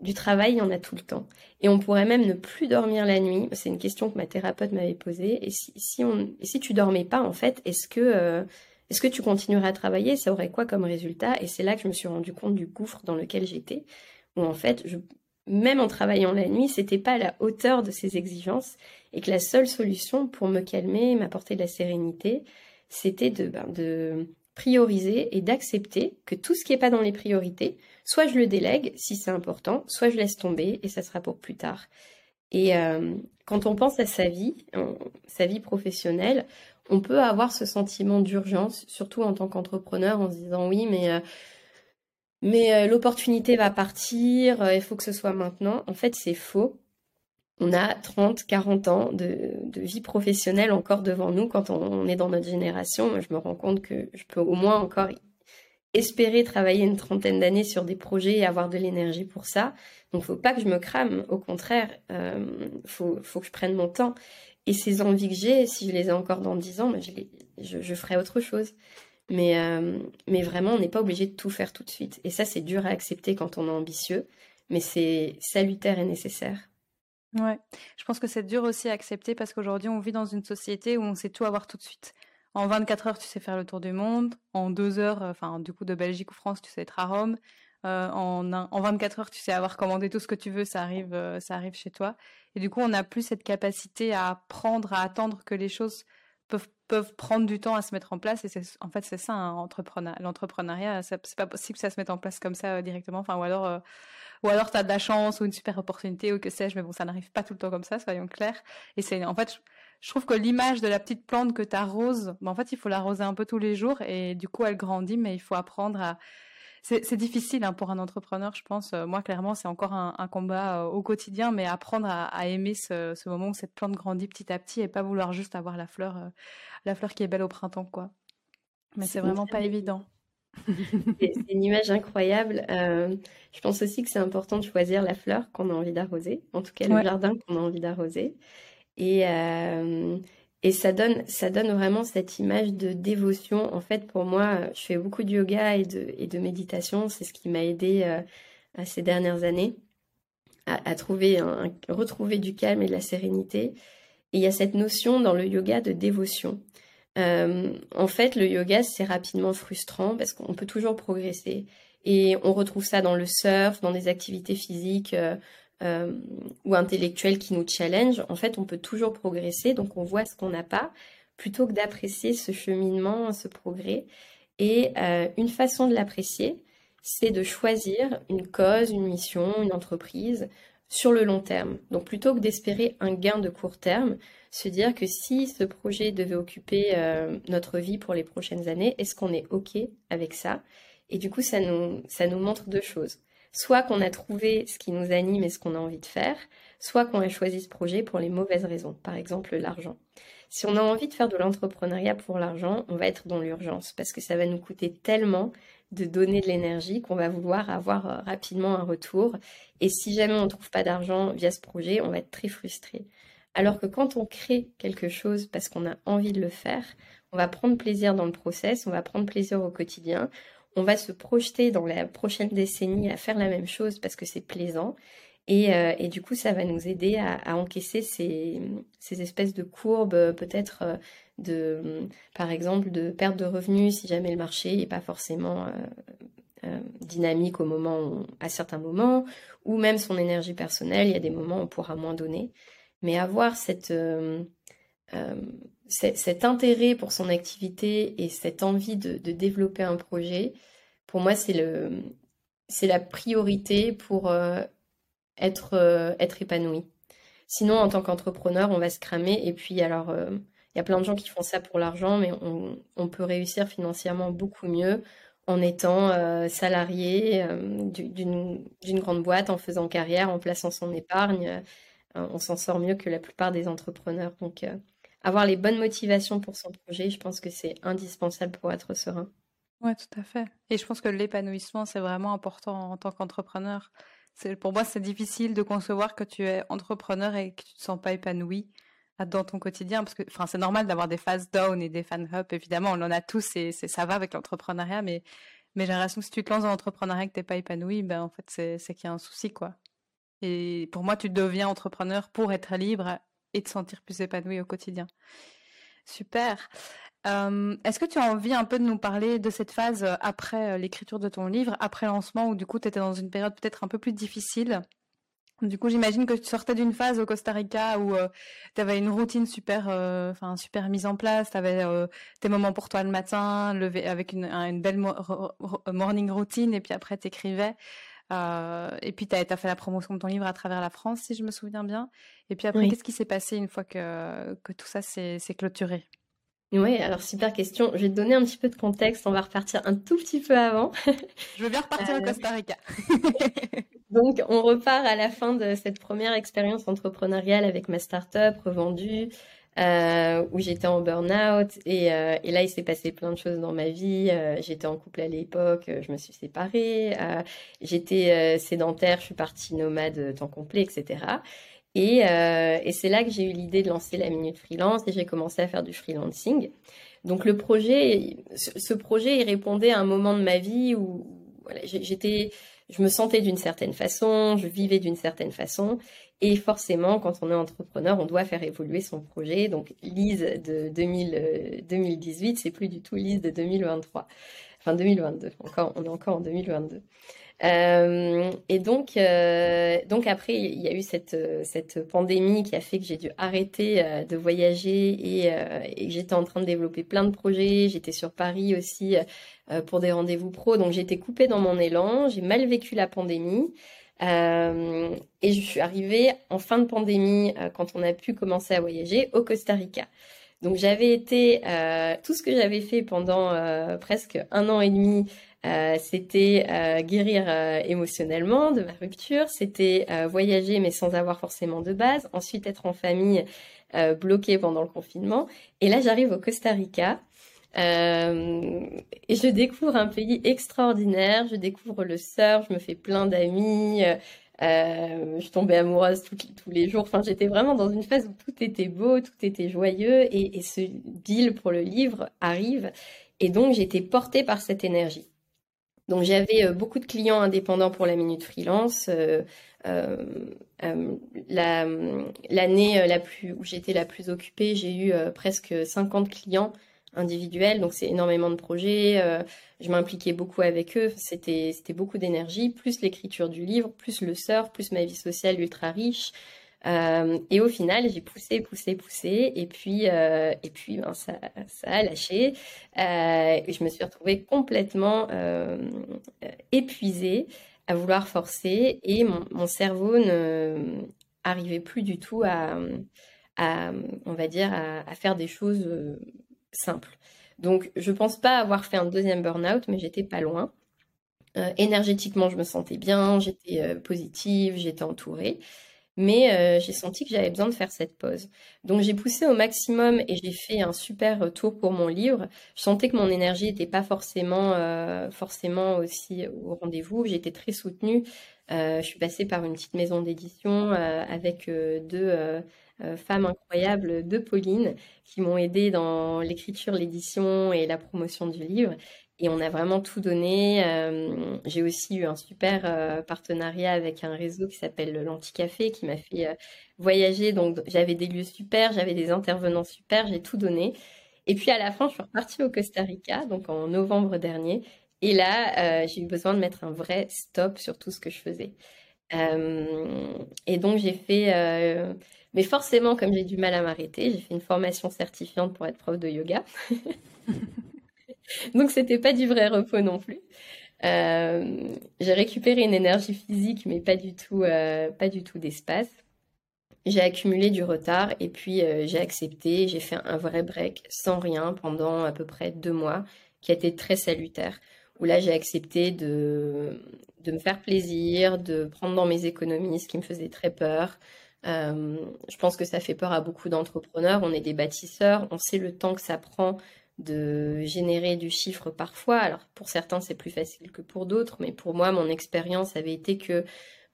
Du travail, il y en a tout le temps. Et on pourrait même ne plus dormir la nuit. C'est une question que ma thérapeute m'avait posée. Et si, si, on, et si tu dormais pas, en fait, est-ce que, euh, est-ce que tu continuerais à travailler? Ça aurait quoi comme résultat? Et c'est là que je me suis rendu compte du gouffre dans lequel j'étais, où en fait, je, même en travaillant la nuit, c'était pas à la hauteur de ces exigences et que la seule solution pour me calmer, m'apporter de la sérénité, c'était de, ben, de prioriser et d'accepter que tout ce qui n'est pas dans les priorités, soit je le délègue si c'est important, soit je laisse tomber et ça sera pour plus tard. Et euh, quand on pense à sa vie, sa vie professionnelle, on peut avoir ce sentiment d'urgence, surtout en tant qu'entrepreneur, en se disant oui, mais euh, mais euh, l'opportunité va partir, euh, il faut que ce soit maintenant. En fait, c'est faux. On a 30, 40 ans de, vie professionnelle encore devant nous quand on, est dans notre génération. je me rends compte que je peux au moins encore espérer travailler une trentaine d'années sur des projets et avoir de l'énergie pour ça. Donc, faut pas que je me crame. Au contraire, euh, faut, que je prenne mon temps. Et ces envies que j'ai, si je les ai encore dans 10 ans, ben, je ferai autre chose. Mais, euh, mais vraiment, on n'est pas obligé de tout faire tout de suite. Et ça, c'est dur à accepter quand on est ambitieux. mais c'est salutaire et nécessaire. Ouais, je pense que c'est dur aussi à accepter parce qu'aujourd'hui on vit dans une société où on sait tout avoir tout de suite. En 24 heures, tu sais faire le tour du monde. En 2 heures, enfin, du coup, de Belgique ou France, tu sais être à Rome. Euh, en, en 24 heures, tu sais avoir commandé tout ce que tu veux, ça arrive, euh, ça arrive chez toi. Et du coup, on n'a plus cette capacité à prendre, à attendre que les choses peuvent, prendre du temps à se mettre en place. Et c'est, en fait, c'est ça, hein, l'entrepreneuriat. C'est pas possible que ça se mette en place comme ça euh, directement. Enfin, ou alors, ou alors tu as de la chance ou une super opportunité ou que sais-je. Mais bon, ça n'arrive pas tout le temps comme ça, soyons clairs. Et c'est, en fait, je trouve que l'image de la petite plante que tu arroses, ben, en fait, il faut l'arroser un peu tous les jours et du coup, elle grandit, mais il faut apprendre à. C'est difficile hein, pour un entrepreneur, je pense. Euh, moi, clairement, c'est encore un, combat euh, au quotidien, mais apprendre à, aimer ce, moment où cette plante grandit petit à petit et pas vouloir juste avoir la fleur, euh, la fleur qui est belle au printemps, quoi. Mais c'est vraiment pas évident. c'est une image incroyable. je pense aussi que c'est important de choisir la fleur qu'on a envie d'arroser, en tout cas le jardin qu'on a envie d'arroser. Et, et ça donne, ça donne vraiment cette image de dévotion. En fait, pour moi, je fais beaucoup de yoga et de, et de méditation. C'est ce qui m'a aidé euh, ces dernières années à, à trouver retrouver du calme et de la sérénité. Et il y a cette notion dans le yoga de dévotion. Euh, en fait, le yoga, c'est rapidement frustrant parce qu'on peut toujours progresser. Et on retrouve ça dans le surf, dans des activités physiques, euh, euh, ou intellectuel qui nous challenge, en fait, on peut toujours progresser. Donc, on voit ce qu'on n'a pas, plutôt que d'apprécier ce cheminement, ce progrès. Et euh, une façon de l'apprécier, c'est de choisir une cause, une mission, une entreprise sur le long terme. Donc, plutôt que d'espérer un gain de court terme, se dire que si ce projet devait occuper euh, notre vie pour les prochaines années, est-ce qu'on est OK avec ça? Et du coup, ça nous montre deux choses soit qu'on a trouvé ce qui nous anime et ce qu'on a envie de faire, soit qu'on a choisi ce projet pour les mauvaises raisons, par exemple l'argent. Si on a envie de faire de l'entrepreneuriat pour l'argent, on va être dans l'urgence parce que ça va nous coûter tellement de donner de l'énergie qu'on va vouloir avoir euh, rapidement un retour. Et si jamais on ne trouve pas d'argent via ce projet, on va être très frustré. Alors que quand on crée quelque chose parce qu'on a envie de le faire, on va prendre plaisir dans le process, on va prendre plaisir au quotidien, on va se projeter dans la prochaine décennie à faire la même chose parce que c'est plaisant. Et, euh, du coup, ça va nous aider à, encaisser ces, espèces de courbes, peut-être euh, de, par exemple, de perte de revenus si jamais le marché n'est pas forcément euh, dynamique au moment à certains moments, ou même son énergie personnelle. Il y a des moments où on pourra moins donner, mais avoir cette cet intérêt pour son activité et cette envie de, développer un projet, pour moi, c'est la priorité pour euh, être, euh, être épanoui. Sinon, en tant qu'entrepreneur, on va se cramer. Et puis, alors, euh, il y a plein de gens qui font ça pour l'argent, mais on, on, peut réussir financièrement beaucoup mieux en étant salarié d'une grande boîte, en faisant carrière, en plaçant son épargne. on s'en sort mieux que la plupart des entrepreneurs. Donc, avoir les bonnes motivations pour son projet, je pense que c'est indispensable pour être serein. Oui, tout à fait. Et je pense que l'épanouissement, c'est vraiment important en tant qu'entrepreneur. Pour moi, c'est difficile de concevoir que tu es entrepreneur et que tu ne te sens pas épanoui dans ton quotidien. Parce que c'est normal d'avoir des phases down et des fan up, évidemment. On en a tous et ça va avec l'entrepreneuriat. Mais, mais j'ai l'impression que si tu te lances dans l'entrepreneuriat et que tu n'es pas épanoui, ben, en fait, c'est qu'il y a un souci. quoi. Et pour moi, tu deviens entrepreneur pour être libre et te sentir plus épanoui au quotidien. Super. Euh, est-ce que tu as envie un peu de nous parler de cette phase euh, après euh, l'écriture de ton livre, après lancement, où du coup tu étais dans une période peut-être un peu plus difficile? Du coup, j'imagine que tu sortais d'une phase au Costa Rica où tu avais une routine super, enfin super mise en place. Tu avais tes moments pour toi le matin, lever avec une, une belle morning routine, et puis après tu écrivais. Euh, et puis, tu as, fait la promotion de ton livre à travers la France, si je me souviens bien. Et puis après, qu'est-ce qui s'est passé une fois que, que tout ça s'est clôturé? Oui, alors super question. Je vais te donner un petit peu de contexte. On va repartir un tout petit peu avant. je veux bien repartir au euh, Costa Rica. Donc, on repart à la fin de cette première expérience entrepreneuriale avec ma start-up revendue. Euh, où j'étais en burn-out et, euh, et, là il s'est passé plein de choses dans ma vie. Euh, j'étais en couple à l'époque, je me suis séparée, j'étais sédentaire, je suis partie nomade temps complet, etc. Et, et c'est là que j'ai eu l'idée de lancer la minute freelance et j'ai commencé à faire du freelancing. Donc le projet, ce projet, il répondait à un moment de ma vie où voilà, j'étais je me sentais d'une certaine façon, je vivais d'une certaine façon. Et forcément, quand on est entrepreneur, on doit faire évoluer son projet. Donc, Lise de 2000, 2018, c'est plus du tout Lise de 2023. Enfin, 2022. Encore, on est encore en 2022. Euh, et donc, euh, donc après, il y a eu cette, cette pandémie qui a fait que j'ai dû arrêter euh, de voyager et, et j'étais en train de développer plein de projets. J'étais sur Paris aussi pour des rendez-vous pro, donc j'étais coupée dans mon élan. J'ai mal vécu la pandémie. Euh, et je suis arrivée en fin de pandémie, euh, quand on a pu commencer à voyager, au Costa Rica. Donc j'avais été, euh, tout ce que j'avais fait pendant presque un an et demi, c'était guérir émotionnellement de ma rupture, c'était voyager mais sans avoir forcément de base, ensuite être en famille bloquée pendant le confinement. Et là j'arrive au Costa Rica. Euh, et je découvre un pays extraordinaire, je découvre le surf, je me fais plein d'amis, euh, je tombais amoureuse tous les jours. Enfin, j'étais vraiment dans une phase où tout était beau, tout était joyeux, et, ce deal pour le livre arrive. Et donc, j'étais portée par cette énergie. Donc, j'avais euh, beaucoup de clients indépendants pour la Minute Freelance. L'année où j'étais la plus occupée, j'ai eu presque 50 clients individuel, donc c'est énormément de projets. Euh, je m'impliquais beaucoup avec eux, c'était beaucoup d'énergie, plus l'écriture du livre, plus le surf, plus ma vie sociale ultra riche. Euh, et au final, j'ai poussé, poussé, poussé, et puis euh, et puis ben, ça a lâché. je me suis retrouvée complètement épuisée à vouloir forcer, et mon, cerveau ne arrivait plus du tout à, on va dire à faire des choses simple. Donc, je pense pas avoir fait un deuxième burn-out, mais j'étais pas loin. Euh, énergétiquement, je me sentais bien, j'étais euh, positive, j'étais entourée. Mais euh, j'ai senti que j'avais besoin de faire cette pause. Donc j'ai poussé au maximum et j'ai fait un super tour pour mon livre. Je sentais que mon énergie n'était pas forcément, forcément aussi au rendez-vous. J'étais très soutenue. je suis passée par une petite maison d'édition avec deux euh, femmes incroyables de Pauline qui m'ont aidé dans l'écriture, l'édition et la promotion du livre. Et on a vraiment tout donné. Euh, j'ai aussi eu un super euh, partenariat avec un réseau qui s'appelle l'Anticafé qui m'a fait voyager. Donc j'avais des lieux super, j'avais des intervenants super, j'ai tout donné. Et puis à la fin, je suis repartie au Costa Rica, donc en novembre dernier. Et là, j'ai eu besoin de mettre un vrai stop sur tout ce que je faisais. Et donc j'ai fait mais forcément, comme j'ai du mal à m'arrêter, j'ai fait une formation certifiante pour être prof de yoga. Donc, c'était pas du vrai repos non plus. Euh, j'ai récupéré une énergie physique, mais pas du tout, euh, pas du tout d'espace. J'ai accumulé du retard et puis euh, j'ai accepté. J'ai fait un vrai break sans rien pendant à peu près deux mois, qui a été très salutaire. Où là, j'ai accepté de, de me faire plaisir, de prendre dans mes économies ce qui me faisait très peur, euh, je pense que ça fait peur à beaucoup d'entrepreneurs. On est des bâtisseurs, on sait le temps que ça prend de générer du chiffre parfois. Alors pour certains c'est plus facile que pour d'autres, mais pour moi mon expérience avait été que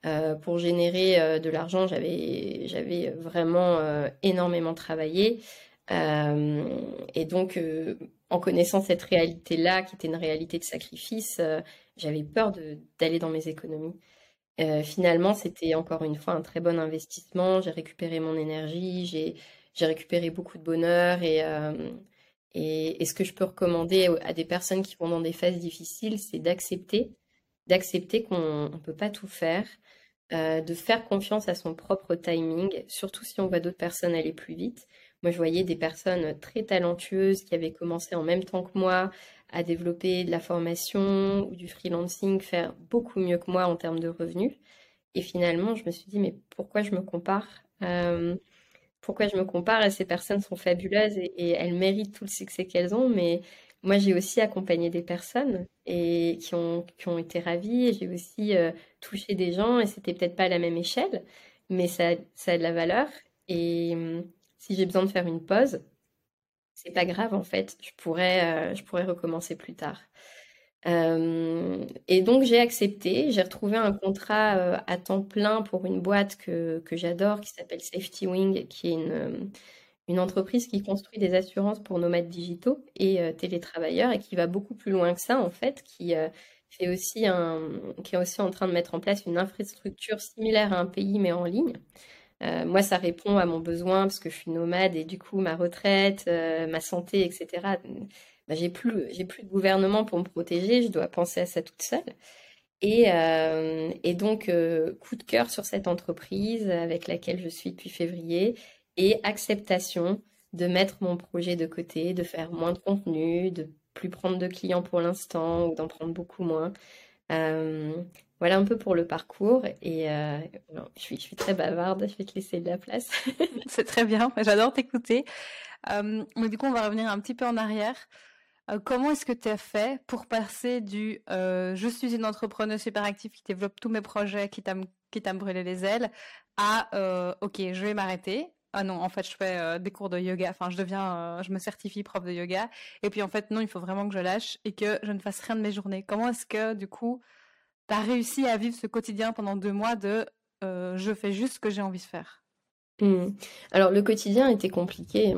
euh, pour générer euh, de l'argent j'avais j'avais vraiment énormément travaillé. et donc en connaissant cette réalité là qui était une réalité de sacrifice, j'avais peur d'aller dans mes économies. Euh, finalement, c'était encore une fois un très bon investissement. J'ai récupéré mon énergie, j'ai récupéré beaucoup de bonheur euh, et, et, ce que je peux recommander à des personnes qui vont dans des phases difficiles, c'est d'accepter, d'accepter qu'on ne peut pas tout faire, euh, de faire confiance à son propre timing, surtout si on voit d'autres personnes aller plus vite. Moi, je voyais des personnes très talentueuses qui avaient commencé en même temps que moi à développer de la formation ou du freelancing, faire beaucoup mieux que moi en termes de revenus. Et finalement, je me suis dit, mais pourquoi je me compare euh, Pourquoi je me compare Ces personnes sont fabuleuses et, elles méritent tout le succès qu'elles ont, mais moi, j'ai aussi accompagné des personnes et qui ont, qui ont été ravies. J'ai aussi euh, touché des gens et c'était peut-être pas à la même échelle, mais ça, ça a de la valeur. Et hum, si j'ai besoin de faire une pause, c'est pas grave en fait, je pourrais, euh, recommencer plus tard. Euh, et donc j'ai accepté, j'ai retrouvé un contrat euh, à temps plein pour une boîte que, j'adore qui s'appelle Safety Wing, qui est une, entreprise qui construit des assurances pour nomades digitaux et télétravailleurs et qui va beaucoup plus loin que ça en fait, qui est aussi en train de mettre en place une infrastructure similaire à un pays, mais en ligne. Euh, moi, ça répond à mon besoin parce que je suis nomade et du coup, ma retraite, euh, ma santé, etc. Bah, j'ai plus, j'ai plus de gouvernement pour me protéger. Je dois penser à ça toute seule. Et, euh, donc, coup de cœur sur cette entreprise avec laquelle je suis depuis février et acceptation de mettre mon projet de côté, de faire moins de contenu, de plus prendre de clients pour l'instant ou d'en prendre beaucoup moins. Euh, voilà un peu pour le parcours et euh, je, suis, très bavarde, je vais te laisser de la place. C'est très bien, j'adore t'écouter. Euh, mais du coup, on va revenir un petit peu en arrière. comment est-ce que tu as fait pour passer du je suis une entrepreneuse super active qui développe tous mes projets, qui t'a brûlé les ailes, à ok, je vais m'arrêter, ah non, en fait, je fais euh, des cours de yoga. Enfin, je deviens, euh, je me certifie prof de yoga. Et puis, en fait, non, il faut vraiment que je lâche et que je ne fasse rien de mes journées. Comment est-ce que, du coup, réussi à vivre ce quotidien pendant deux mois de euh, je fais juste ce que j'ai envie de faire mmh. Alors, le quotidien était compliqué.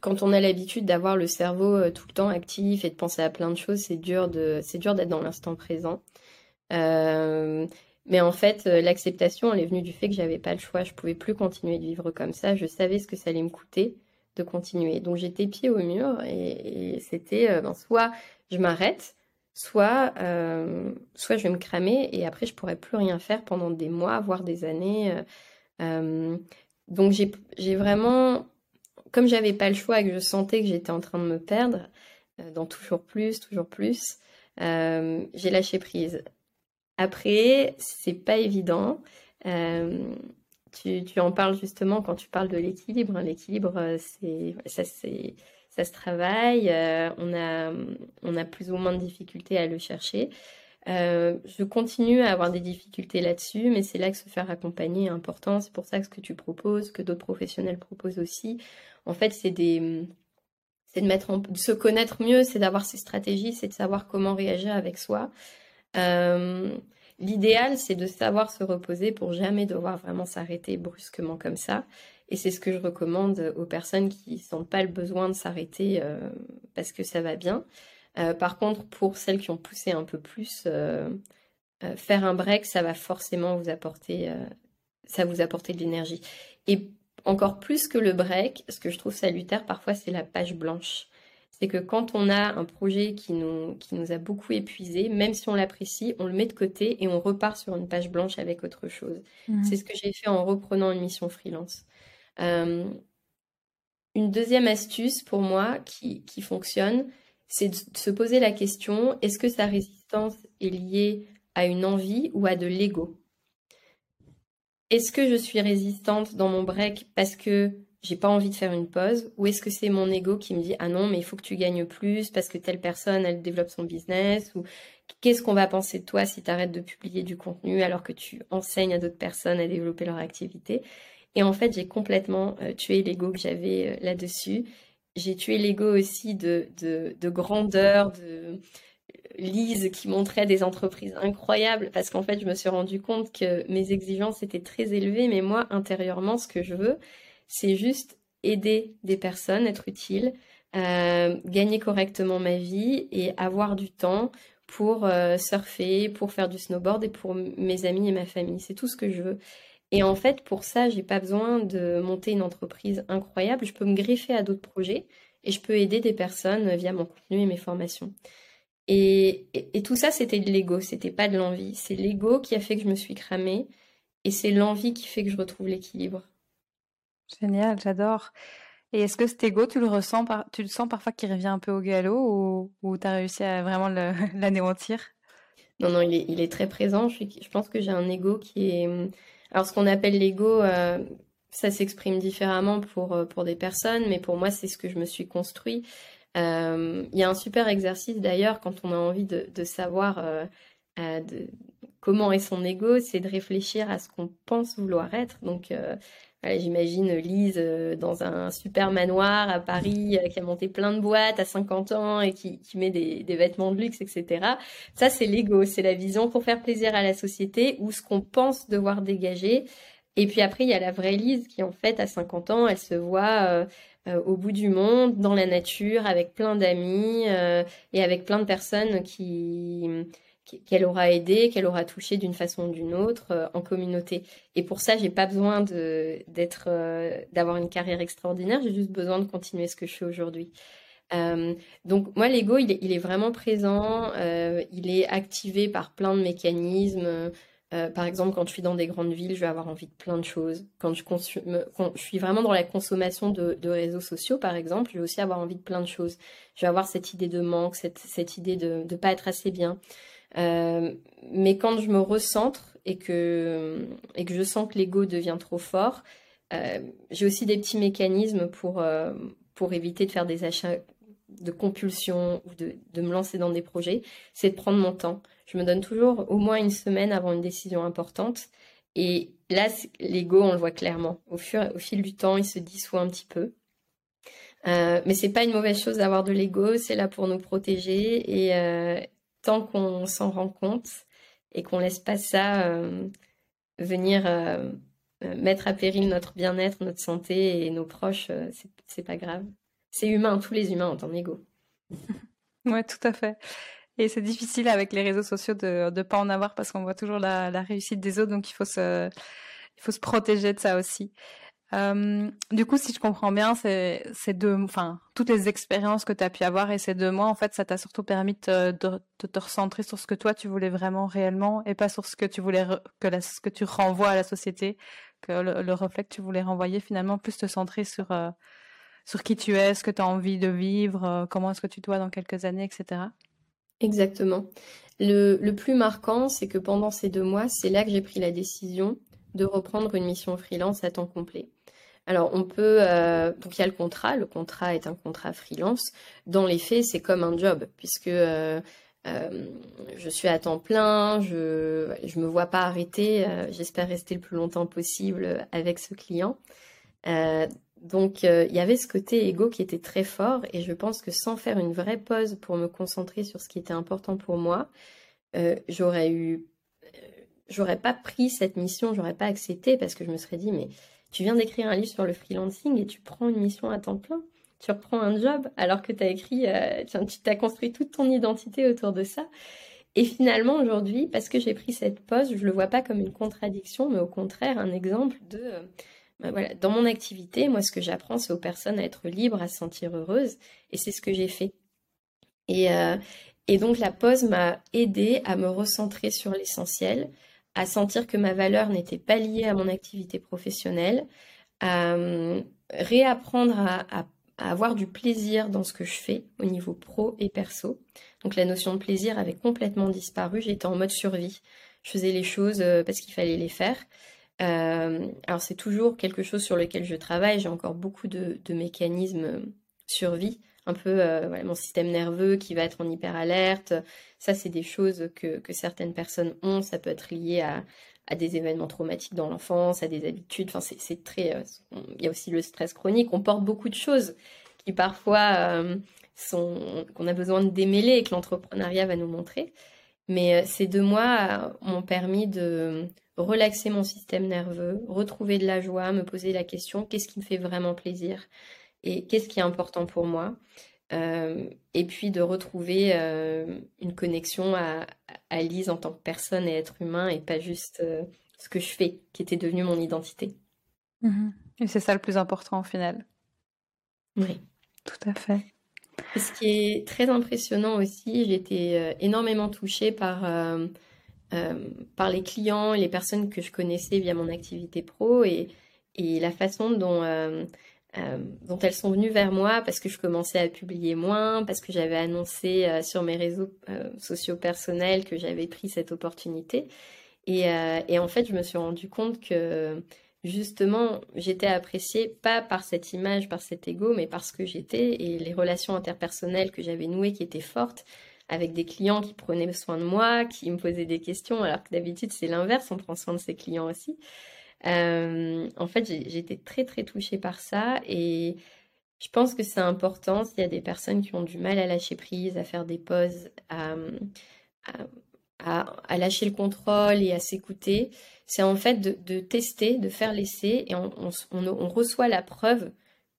Quand on a l'habitude d'avoir le cerveau tout le temps actif et de penser à plein de choses, c'est dur de, c'est dur d'être dans l'instant présent. Mais en fait, euh, l'acceptation, elle est venue du fait que j'avais pas le choix. Je pouvais plus continuer de vivre comme ça. Je savais ce que ça allait me coûter de continuer. Donc j'étais pied au mur et, c'était euh, ben, soit je m'arrête, soit, euh, soit je vais me cramer et après je pourrais plus rien faire pendant des mois, voire des années. donc j'ai vraiment, comme j'avais pas le choix et que je sentais que j'étais en train de me perdre dans toujours plus, toujours plus, j'ai lâché prise. Après, c'est pas évident. Euh, tu, en parles justement quand tu parles de l'équilibre. Hein. L'équilibre, euh, c'est ça, ça se travaille. Euh, on a, on a plus ou moins de difficultés à le chercher. je continue à avoir des difficultés là-dessus, mais c'est là que se faire accompagner est important. C'est pour ça que ce que tu proposes, que d'autres professionnels proposent aussi, en fait, c'est des, c'est de mettre de se connaître mieux, c'est d'avoir ses stratégies, c'est de savoir comment réagir avec soi. Euh, l'idéal, c'est de savoir se reposer pour jamais devoir vraiment s'arrêter brusquement comme ça. Et c'est ce que je recommande aux personnes qui ne sentent pas le besoin de s'arrêter euh, parce que ça va bien. Euh, par contre, pour celles qui ont poussé un peu plus, faire un break, ça va forcément vous apporter, ça vous apporter de l'énergie. Et encore plus que le break, ce que je trouve salutaire parfois, c'est la page blanche c'est que quand on a un projet qui nous, qui nous a beaucoup épuisé, même si on l'apprécie, on le met de côté et on repart sur une page blanche avec autre chose. Mmh. C'est ce que j'ai fait en reprenant une mission freelance. Euh, une deuxième astuce pour moi qui, fonctionne, c'est de se poser la question, est-ce que sa résistance est liée à une envie ou à de l'ego? Est-ce que je suis résistante dans mon break parce que j'ai pas envie de faire une pause? Ou est-ce que c'est mon ego qui me dit ah non mais il faut que tu gagnes plus parce que telle personne elle développe son business? Ou qu'est-ce qu'on va penser de toi si tu arrêtes de publier du contenu alors que tu enseignes à d'autres personnes à développer leur activité? Et en fait j'ai complètement euh, tué l'ego que j'avais euh, là-dessus j'ai tué l'ego aussi de, de, de grandeur de euh, Lise qui montrait des entreprises incroyables parce qu'en fait je me suis rendu compte que mes exigences étaient très élevées mais moi intérieurement ce que je veux c'est juste aider des personnes, être utile, gagner correctement ma vie et avoir du temps pour surfer, pour faire du snowboard et pour mes amis et ma famille. C'est tout ce que je veux. Et en fait, pour ça, j'ai pas besoin de monter une entreprise incroyable. Je peux me greffer à d'autres projets et je peux aider des personnes via mon contenu et mes formations. Et, et tout ça, c'était de l'ego, c'était pas de l'envie. C'est l'ego qui a fait que je me suis cramée et c'est l'envie qui fait que je retrouve l'équilibre. Génial, j'adore. Et est-ce que cet ego, tu le ressens, tu le sens parfois qu'il revient un peu au galop ou, tu as réussi à vraiment l'anéantir? Non, non, il est, très présent. Je, pense que j'ai un ego qui est. Alors, ce qu'on appelle l'ego, euh, ça s'exprime différemment pour, euh, pour des personnes, mais pour moi, c'est ce que je me suis construit. Euh, il y a un super exercice d'ailleurs quand on a envie de, savoir comment est son ego, c'est de réfléchir à ce qu'on pense vouloir être. Donc, J'imagine Lise euh, dans un super manoir à Paris euh, qui a monté plein de boîtes à 50 ans et qui, met des, vêtements de luxe, etc. Ça, c'est l'ego, c'est la vision pour faire plaisir à la société ou ce qu'on pense devoir dégager. Et puis après, il y a la vraie Lise qui, en fait, à 50 ans, elle se voit euh, au bout du monde, dans la nature, avec plein d'amis et avec plein de personnes qui qu'elle aura aidé, qu'elle aura touché d'une façon ou d'une autre euh, en communauté. Et pour ça, j'ai pas besoin d'être euh, d'avoir une carrière extraordinaire. J'ai juste besoin de continuer ce que je fais aujourd'hui. Euh, donc moi, l'ego, il est, vraiment présent. il est activé par plein de mécanismes. par exemple, quand je suis dans des grandes villes, je vais avoir envie de plein de choses. Quand je, suis vraiment dans la consommation de, de, réseaux sociaux, par exemple, je vais aussi avoir envie de plein de choses. Je vais avoir cette idée de manque, cette, cette idée de ne pas être assez bien. Euh, mais quand je me recentre et que, et que je sens que l'ego devient trop fort, euh, j'ai aussi des petits mécanismes pour, euh, pour éviter de faire des achats de compulsion ou de, de me lancer dans des projets, c'est de prendre mon temps. Je me donne toujours au moins une semaine avant une décision importante. Et là, l'ego, on le voit clairement. Au, fur, au fil du temps, il se dissout un petit peu. Euh, mais c'est pas une mauvaise chose d'avoir de l'ego, c'est là pour nous protéger et, tant qu'on s'en rend compte et qu'on laisse pas ça euh, venir euh, euh, mettre à péril notre bien-être, notre santé et nos proches, c'est pas grave. C'est humain, tous les humains ont un ego. ouais, tout à fait. Et c'est difficile avec les réseaux sociaux de ne pas en avoir parce qu'on voit toujours la, la, réussite des autres, donc il faut se, il faut se protéger de ça aussi. Euh, du coup, si je comprends bien, c'est deux, enfin, toutes les expériences que tu as pu avoir et ces deux mois, en fait, ça t'a surtout permis de, te recentrer sur ce que toi tu voulais vraiment réellement et pas sur ce que tu voulais que ce que tu renvoies à la société, que le, reflet que tu voulais renvoyer finalement, plus te centrer sur euh, sur qui tu es, ce que tu as envie de vivre, euh, comment est-ce que tu dois dans quelques années, etc. Exactement. Le plus marquant, c'est que pendant ces deux mois, c'est là que j'ai pris la décision de reprendre une mission freelance à temps complet. Alors, on peut. Euh, donc, il y a le contrat. Le contrat est un contrat freelance. Dans les faits, c'est comme un job, puisque euh, euh, je suis à temps plein, je ne me vois pas arrêter. J'espère rester le plus longtemps possible avec ce client. donc, il y avait ce côté égo qui était très fort, et je pense que sans faire une vraie pause pour me concentrer sur ce qui était important pour moi, j'aurais eu. J'aurais pas pris cette mission, j'aurais pas accepté parce que je me serais dit, mais tu viens d'écrire un livre sur le freelancing et tu prends une mission à temps plein. Tu reprends un job alors que tu as écrit, euh, tu t'as construit toute ton identité autour de ça. Et finalement, aujourd'hui, parce que j'ai pris cette pause, je le vois pas comme une contradiction, mais au contraire, un exemple de. Euh, bah dans mon activité, moi, ce que j'apprends, c'est aux personnes à être libres, à se sentir heureuses. Et c'est ce que j'ai fait. Et, euh, et donc, la pause m'a aidé à me recentrer sur l'essentiel, à sentir que ma valeur n'était pas liée à mon activité professionnelle, à euh, réapprendre à, avoir du plaisir dans ce que je fais au niveau pro et perso. Donc la notion de plaisir avait complètement disparu, j'étais en mode survie. Je faisais les choses euh, parce qu'il fallait les faire. Euh, alors c'est toujours quelque chose sur lequel je travaille, j'ai encore beaucoup de, de mécanismes survie un peu euh, mon système nerveux qui va être en hyper alerte. Ça, c'est des choses que, certaines personnes ont. Ça peut être lié à, des événements traumatiques dans l'enfance, à des habitudes. Enfin, c'est très. Euh, il y a aussi le stress chronique. On porte beaucoup de choses qui parfois euh, sont qu'on a besoin de démêler et que l'entrepreneuriat va nous montrer. Mais ces deux mois m'ont permis de relaxer mon système nerveux, retrouver de la joie, me poser la question qu'est-ce qui me fait vraiment plaisir? Et qu'est-ce qui est important pour moi. Euh, et puis de retrouver euh, une connexion à, à, Lise en tant que personne et être humain et pas juste euh, ce que je fais, qui était devenu mon identité. Mhm. Et c'est ça le plus important au final. Oui. Tout à fait. ce qui est très impressionnant aussi, j'ai été énormément touchée par, par les clients et les personnes que je connaissais via mon activité pro et, et la façon dont euh, dont elles sont venues vers moi parce que je commençais à publier moins, parce que j'avais annoncé euh, sur mes réseaux euh, sociaux personnels que j'avais pris cette opportunité. Et, et, en fait, je me suis rendu compte que justement, j'étais appréciée pas par cette image, par cet ego, mais parce que j'étais et les relations interpersonnelles que j'avais nouées qui étaient fortes avec des clients qui prenaient soin de moi, qui me posaient des questions, alors que d'habitude c'est l'inverse, on prend soin de ses clients aussi. Euh, en fait, j'ai été très très touchée par ça et je pense que c'est important s'il y a des personnes qui ont du mal à lâcher prise, à faire des pauses, à, lâcher le contrôle et à s'écouter. C'est en fait de, tester, de faire l'essai et on, on, reçoit la preuve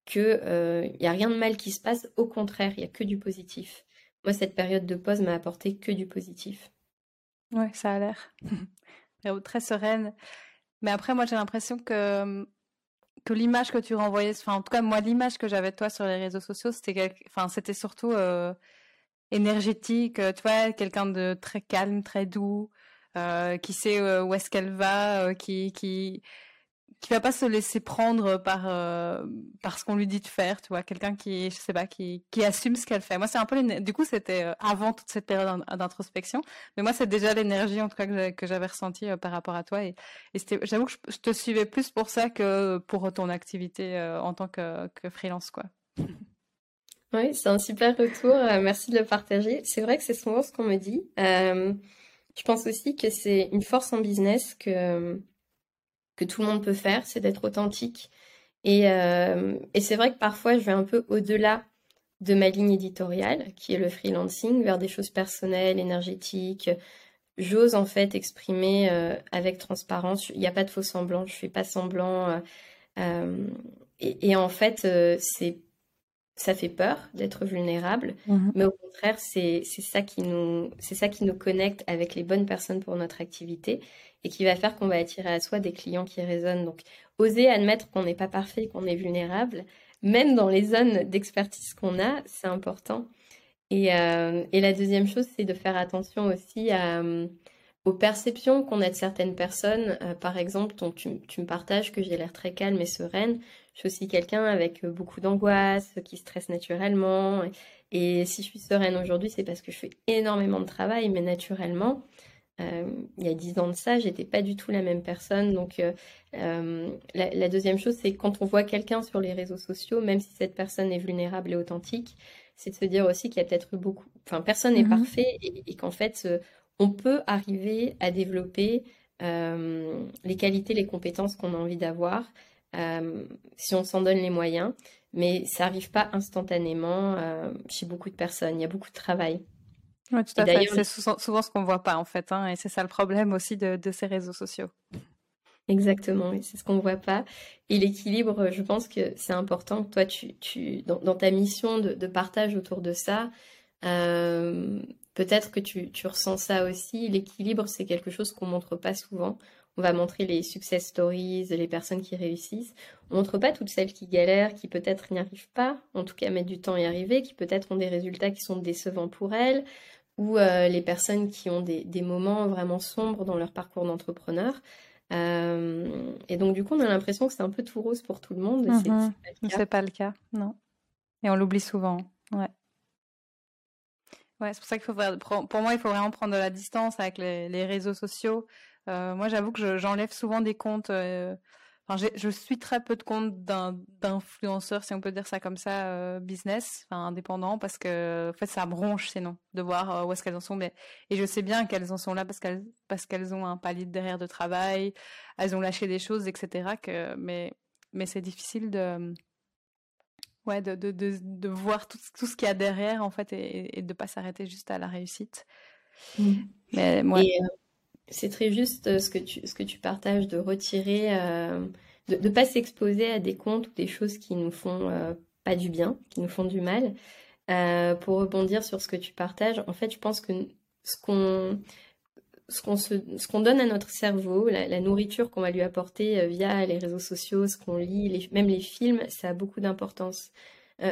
qu'il euh, n'y a rien de mal qui se passe. Au contraire, il n'y a que du positif. Moi, cette période de pause m'a apporté que du positif. Ouais, ça a l'air. Très sereine. Mais après, moi, j'ai l'impression que, que l'image que tu renvoyais, enfin, en tout cas, moi, l'image que j'avais de toi sur les réseaux sociaux, c'était, enfin, c'était surtout euh, énergétique, euh, tu vois, quelqu'un de très calme, très doux, euh, qui sait où est-ce qu'elle va, qui, qui, qui va pas se laisser prendre par euh, par ce qu'on lui dit de faire tu vois. Quelqu'un qui je sais pas qui qui assume ce qu'elle fait. Moi c'est un peu du coup c'était euh, avant toute cette période d'introspection. Mais moi c'est déjà l'énergie en tout cas que j'avais ressenti euh, par rapport à toi. Et, j'avoue que je, te suivais plus pour ça que pour ton activité en tant que, que freelance quoi. Oui c'est un super retour. Merci de le partager. C'est vrai que c'est souvent ce qu'on me dit. Je pense aussi que c'est une force en business que que tout le monde peut faire, c'est d'être authentique. Et, euh, et c'est vrai que parfois, je vais un peu au-delà de ma ligne éditoriale, qui est le freelancing, vers des choses personnelles, énergétiques. J'ose en fait exprimer euh, avec transparence. Il n'y a pas de faux semblant. Je fais pas semblant. Euh, et, en fait, c'est ça fait peur d'être vulnérable, mmh mais au contraire, c'est ça qui nous c'est ça qui nous connecte avec les bonnes personnes pour notre activité et qui va faire qu'on va attirer à soi des clients qui résonnent. Donc, oser admettre qu'on n'est pas parfait, qu'on est vulnérable, même dans les zones d'expertise qu'on a, c'est important. Et, euh, et, la deuxième chose, c'est de faire attention aussi à, euh, aux perceptions qu'on a de certaines personnes. Euh, par exemple, ton, tu, tu, me partages que j'ai l'air très calme et sereine. Je suis aussi quelqu'un avec euh, beaucoup d'angoisse, qui stresse naturellement. Et, et si je suis sereine aujourd'hui, c'est parce que je fais énormément de travail, mais naturellement. Euh, il y a dix ans de ça, j'étais pas du tout la même personne. Donc, euh, la, deuxième chose, c'est quand on voit quelqu'un sur les réseaux sociaux, même si cette personne est vulnérable et authentique, c'est de se dire aussi qu'il y a peut-être beaucoup. Enfin, personne n'est mhm. parfait et, qu'en fait, on peut arriver à développer les qualités, les compétences qu'on a envie d'avoir si on s'en donne les moyens. Mais ça n'arrive pas instantanément chez beaucoup de personnes. Il y a beaucoup de travail. Oui, tout à fait. C'est souvent, ce qu'on voit pas en fait, hein, et c'est ça le problème aussi de, ces réseaux sociaux. Exactement, c'est ce qu'on voit pas. Et l'équilibre, je pense que c'est important que toi, tu, tu dans, ta mission de, partage autour de ça, euh, peut-être que tu, tu, ressens ça aussi. L'équilibre, c'est quelque chose qu'on montre pas souvent. On va montrer les success stories, les personnes qui réussissent. On montre pas toutes celles qui galèrent, qui peut-être n'y arrivent pas, en tout cas mettent du temps à y arriver, qui peut-être ont des résultats qui sont décevants pour elles, ou euh, les personnes qui ont des, des, moments vraiment sombres dans leur parcours d'entrepreneur. Euh, et donc, du coup, on a l'impression que c'est un peu tout rose pour tout le monde. Mm c'est pas, le cas, non. Et on l'oublie souvent, ouais. C'est pour ça qu'il faut, pour moi, il faut vraiment prendre de la distance avec les, réseaux sociaux. Euh, moi, j'avoue que j'enlève souvent des comptes euh, je suis très peu de comptes d'influenceurs, si on peut dire ça comme ça, euh, business, enfin indépendant, parce que en fait ça ronge sinon de voir où est-ce qu'elles en sont. Et je sais bien qu'elles en sont là parce qu'elles parce qu'elles ont un palier derrière de travail, elles ont lâché des choses, etc. Mais mais c'est difficile de ouais de de, de, de voir tout, tout ce qu'il y a derrière en fait et, et de pas s'arrêter juste à la réussite. Mmh. Mais moi. Euh, c'est très juste euh, ce que tu, ce que tu partages de retirer, euh, de ne pas s'exposer à des comptes ou des choses qui nous font euh, pas du bien, qui nous font du mal. pour rebondir sur ce que tu partages, en fait, je pense que ce qu'on ce qu'on ce qu'on donne à notre cerveau, la, nourriture qu'on va lui apporter via les réseaux sociaux, ce qu'on lit, les, même les films, ça a beaucoup d'importance.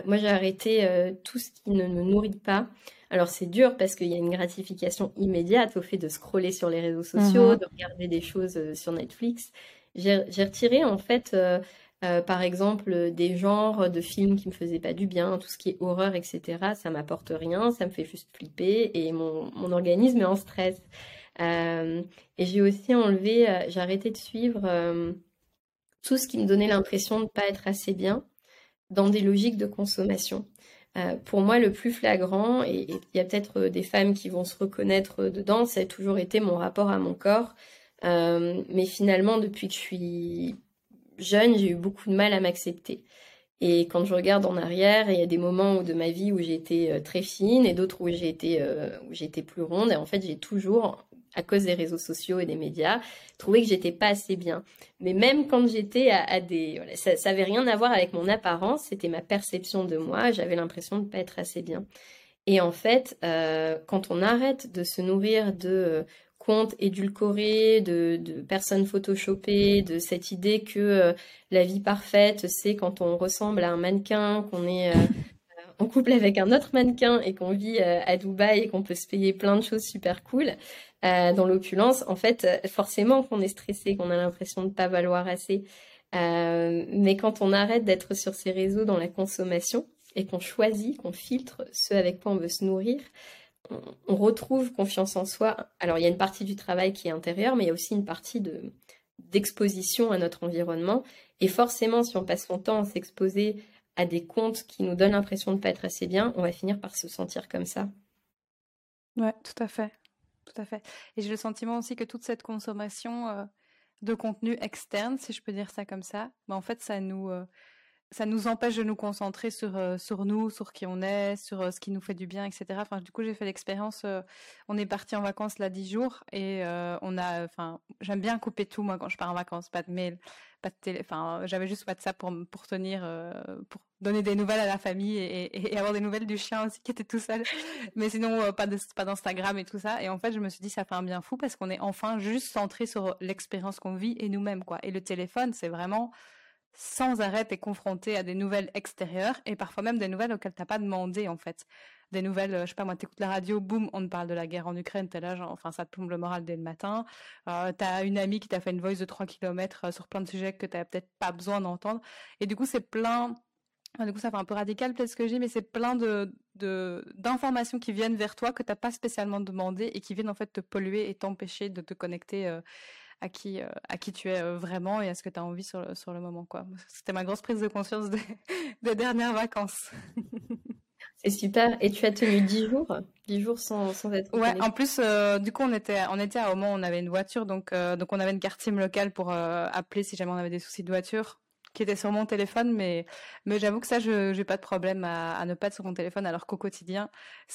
moi, j'ai arrêté tout ce qui ne me nourrit pas. Alors c'est dur parce qu'il y a une gratification immédiate au fait de scroller sur les réseaux sociaux, mhm. de regarder des choses euh, sur Netflix. J'ai retiré en fait, euh, euh, par exemple, des genres de films qui me faisaient pas du bien, tout ce qui est horreur, etc. Ça m'apporte rien, ça me fait juste flipper et mon, mon organisme est en stress. Et j'ai aussi enlevé, j'ai arrêté de suivre tout ce qui me donnait l'impression de ne pas être assez bien dans des logiques de consommation. Euh, pour moi, le plus flagrant, et il y a peut-être euh, des femmes qui vont se reconnaître euh, dedans, ça a toujours été mon rapport à mon corps. mais finalement, depuis que je suis jeune, j'ai eu beaucoup de mal à m'accepter. Et quand je regarde en arrière, il y a des moments de ma vie où été très fine et d'autres où été plus ronde. Et en fait, j'ai toujours à cause des réseaux sociaux et des médias, trouvé que j'étais pas assez bien. Mais même quand j'étais à, des, ça, ça avait rien à voir avec mon apparence, c'était ma perception de moi. J'avais l'impression de pas être assez bien. Et en fait, euh, quand on arrête de se nourrir de euh, comptes édulcorés, de, de, personnes photoshopées, de cette idée que la vie parfaite, c'est quand on ressemble à un mannequin, qu'on est en couple avec un autre mannequin et qu'on vit à Dubaï et qu'on peut se payer plein de choses super cool. dans l'opulence, en fait, forcément qu'on est stressé, qu'on a l'impression de ne pas valoir assez. mais quand on arrête d'être sur ces réseaux dans la consommation, et qu'on choisit, qu'on filtre ce avec quoi on veut se nourrir, on, retrouve confiance en soi. Alors il y a une partie du travail qui est intérieure, mais il y a aussi une partie de d'exposition à notre environnement. Et forcément, si on passe son temps à s'exposer à des comptes qui nous donnent l'impression de ne pas être assez bien, on va finir par se sentir comme ça. Ouais, tout à fait. Tout à fait. Et j'ai le sentiment aussi que toute cette consommation euh, de contenu externe, si je peux dire ça comme ça, bah, en fait, ça nous, euh, ça nous empêche de nous concentrer sur euh, sur nous, sur qui on est, sur ce qui nous fait du bien, etc. Enfin, du coup, j'ai fait l'expérience. On est parti en vacances là dix jours et on a. Enfin, j'aime bien couper tout moi quand je pars en vacances, pas de mail, pas de télé. Enfin, j'avais juste WhatsApp pour pour tenir, pour donner des nouvelles à la famille et, et, avoir des nouvelles du chien aussi qui était tout seul. Mais sinon, pas de pas d'Instagram et tout ça. Et en fait, je me suis dit ça fait un bien fou parce qu'on est enfin juste centré sur l'expérience qu'on vit et nous-mêmes quoi. Et le téléphone, c'est vraiment sans arrêt t'es confronté à des nouvelles extérieures et parfois même des nouvelles auxquelles t'as pas demandé en fait. Des nouvelles, euh, je sais pas moi, t'écoutes la radio, boum, on te parle de la guerre en Ukraine, t'es là, enfin ça te plombe le moral dès le matin. Euh, t'as une amie qui t'a fait une voice de 3 km euh, sur plein de sujets que t'as peut-être pas besoin d'entendre. Et du coup c'est plein, du coup ça fait un peu radical peut-être ce que j'ai, mais c'est plein de d'informations qui viennent vers toi que t'as pas spécialement demandé et qui viennent en fait te polluer et t'empêcher de te connecter à qui, à qui tu es vraiment et à ce que tu as envie sur le, sur le moment. quoi. C'était ma grosse prise de conscience des dernières vacances. C'est super. Et tu as tenu 10 jours 10 jours sans, sans être Ouais, en plus, euh, du coup, on était, on était à moment, on avait une voiture, donc, donc on avait une carte SIM locale pour appeler si jamais on avait des soucis de voiture qui était sur mon téléphone, mais, mais j'avoue que ça, je n'ai pas de problème à, à, ne pas être sur mon téléphone, alors qu'au quotidien,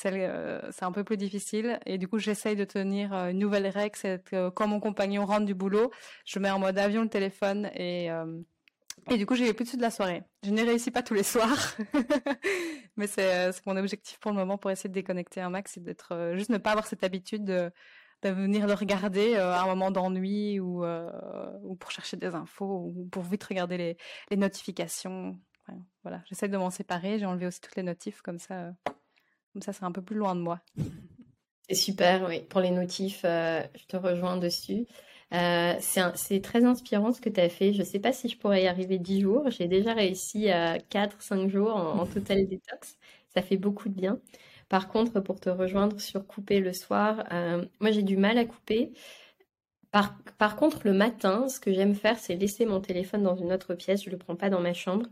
euh, c'est un peu plus difficile. Et du coup, j'essaye de tenir euh, une nouvelle règle, c'est que quand mon compagnon rentre du boulot, je mets en mode avion le téléphone et, euh, et du coup, j'y vais plus de la soirée. Je n'y réussis pas tous les soirs, mais c'est mon objectif pour le moment pour essayer de déconnecter un max, c'est d'être juste ne pas avoir cette habitude de venir le regarder euh, à un moment d'ennui ou, euh, ou pour chercher des infos ou pour vite regarder les, notifications. voilà, j'essaie de m'en séparer. J'ai enlevé aussi toutes les notifs comme ça. comme ça, c'est un peu plus loin de moi. C'est super, oui. Pour les notifs, euh, je te rejoins dessus. C'est très inspirant ce que tu as fait. Je ne sais pas si je pourrais y arriver 10 jours. J'ai déjà réussi à 4-5 jours en, en, total détox. Ça fait beaucoup de bien. Par contre, pour te rejoindre sur couper le soir, euh, moi j'ai du mal à couper. Par, contre, le matin, ce que j'aime faire, c'est laisser mon téléphone dans une autre pièce. Je ne le prends pas dans ma chambre.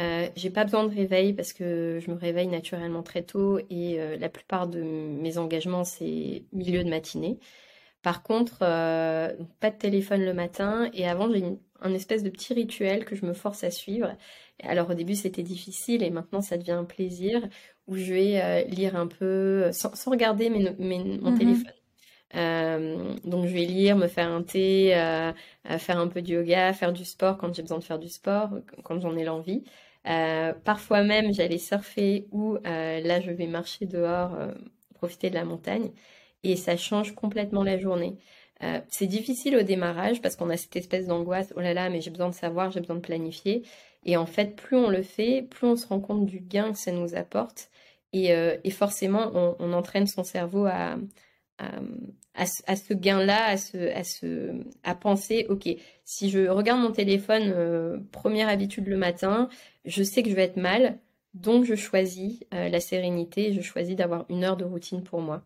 Euh, j'ai pas besoin de réveil parce que je me réveille naturellement très tôt et euh, la plupart de mes engagements, c'est milieu de matinée. Par contre, euh, pas de téléphone le matin et avant, j'ai un espèce de petit rituel que je me force à suivre. Alors au début, c'était difficile et maintenant, ça devient un plaisir où je vais euh, lire un peu sans, regarder mon mhm. téléphone. Euh, donc je vais lire, me faire un thé, euh, faire un peu de yoga, faire du sport quand j'ai besoin de faire du sport, quand j'en ai l'envie. parfois même j'allais surfer ou là je vais marcher dehors, profiter de la montagne et ça change complètement la journée. c'est difficile au démarrage parce qu'on a cette espèce d'angoisse, oh là là, mais j'ai besoin de savoir, j'ai besoin de planifier. Et en fait, plus on le fait, plus on se rend compte du gain que ça nous apporte. Et, euh, et forcément, on, entraîne son cerveau à, à, ce gain-là, à, à, à penser, OK, si je regarde mon téléphone, euh, première habitude le matin, je sais que je vais être mal, donc je choisis euh, la sérénité, je choisis d'avoir une heure de routine pour moi.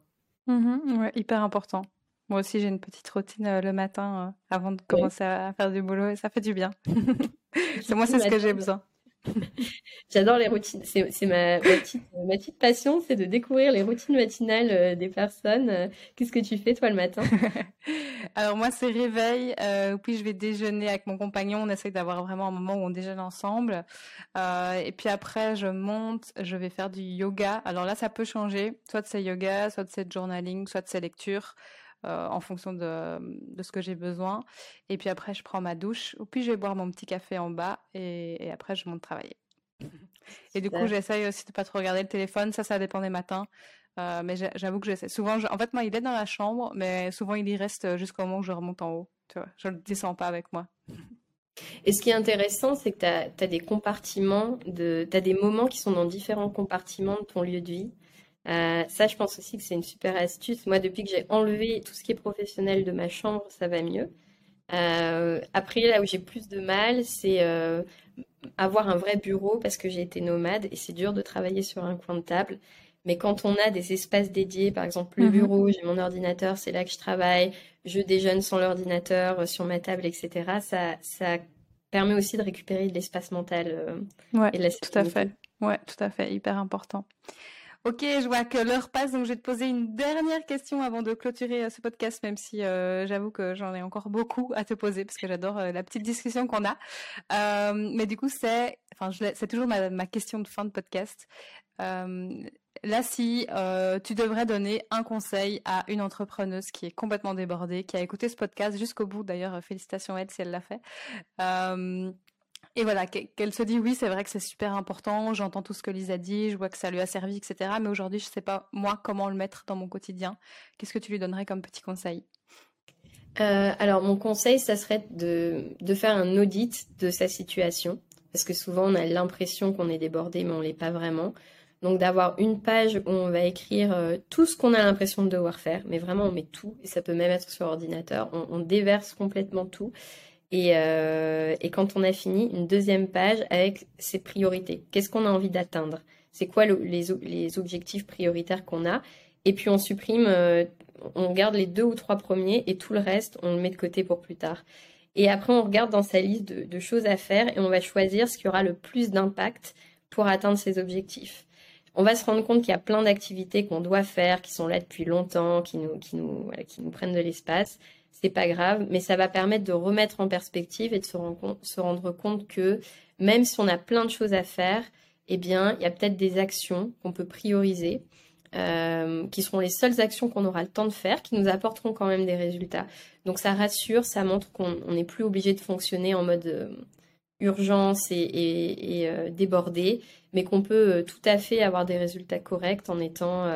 Mmh ouais, hyper important. Moi aussi, j'ai une petite routine le matin avant de commencer à faire du boulot et ça fait du bien. c'est moi, c'est ce que j'ai besoin. J'adore les routines. C'est ma, petite, passion, c'est de découvrir les routines matinales euh, des personnes. Euh, qu'est-ce que tu fais toi le matin? Alors moi, c'est réveil, euh, puis je vais déjeuner avec mon compagnon. On essaie d'avoir vraiment un moment où on déjeune ensemble. et puis après, je monte, je vais faire du yoga. Alors là, ça peut changer. Soit c'est yoga, soit c'est journaling, soit c'est lecture. Euh, en fonction de, de ce que j'ai besoin. Et puis après, je prends ma douche, ou puis je vais boire mon petit café en bas, et, après, je monte travailler. Et du coup, j'essaye aussi de pas trop regarder le téléphone. Ça, ça dépend des matins. mais j'avoue que j'essaie. Souvent, en fait, moi, il est dans la chambre, mais souvent, il y reste jusqu'au moment où je remonte en haut. Tu vois, je ne le descends pas avec moi. Et ce qui est intéressant, c'est que tu as, des compartiments, tu as des moments qui sont dans différents compartiments de ton lieu de vie. Euh, ça, je pense aussi que c'est une super astuce. Moi, depuis que j'ai enlevé tout ce qui est professionnel de ma chambre, ça va mieux. Euh, après, là où j'ai plus de mal, c'est euh, avoir un vrai bureau parce que j'ai été nomade et c'est dur de travailler sur un coin de table. Mais quand on a des espaces dédiés, par exemple le mhm. bureau, j'ai mon ordinateur, c'est là que je travaille, je déjeune sans l'ordinateur, sur ma table, etc., ça, ça permet aussi de récupérer de l'espace mental euh, et de la Tout à fait. Ouais, tout à fait, hyper important. Ok, je vois que l'heure passe, donc je vais te poser une dernière question avant de clôturer euh, ce podcast, même si j'avoue que j'en ai encore beaucoup à te poser parce que j'adore la petite discussion qu'on a. mais du coup, c'est, enfin, c'est toujours ma, ma, question de fin de podcast là, si euh, tu devrais donner un conseil à une entrepreneuse qui est complètement débordée, qui a écouté ce podcast jusqu'au bout, d'ailleurs, félicitations à elle si elle l'a fait. Et voilà, qu'elle se dit oui, c'est vrai que c'est super important, j'entends tout ce que Lisa dit, je vois que ça lui a servi, etc. Mais aujourd'hui, je ne sais pas, moi, comment le mettre dans mon quotidien. Qu'est-ce que tu lui donnerais comme petit conseil? Euh, alors mon conseil, ça serait de, de, faire un audit de sa situation, parce que souvent on a l'impression qu'on est débordé, mais on l'est pas vraiment. Donc d'avoir une page où on va écrire euh, tout ce qu'on a l'impression de devoir faire, mais vraiment on met tout, et ça peut même être sur ordinateur, on, déverse complètement tout. Euh, et, quand on a fini, une deuxième page avec ses priorités. Qu'est-ce qu'on a envie d'atteindre? C'est quoi les, objectifs prioritaires qu'on a? Et puis on supprime, euh, on garde les deux ou trois premiers et tout le reste, on le met de côté pour plus tard. Et après, on regarde dans sa liste de choses à faire et on va choisir ce qui aura le plus d'impact pour atteindre ses objectifs on va se rendre compte qu'il y a plein d'activités qu'on doit faire, qui sont là depuis longtemps, qui nous, prennent de l'espace. C'est pas grave, mais ça va permettre de remettre en perspective et de se, rendre compte que même si on a plein de choses à faire, eh bien, il y a peut-être des actions qu'on peut prioriser, euh, qui seront les seules actions qu'on aura le temps de faire, qui nous apporteront quand même des résultats. Donc ça rassure, ça montre qu'on n'est plus obligé de fonctionner en mode euh, urgence et, euh, débordé, mais qu'on peut tout à fait avoir des résultats corrects en étant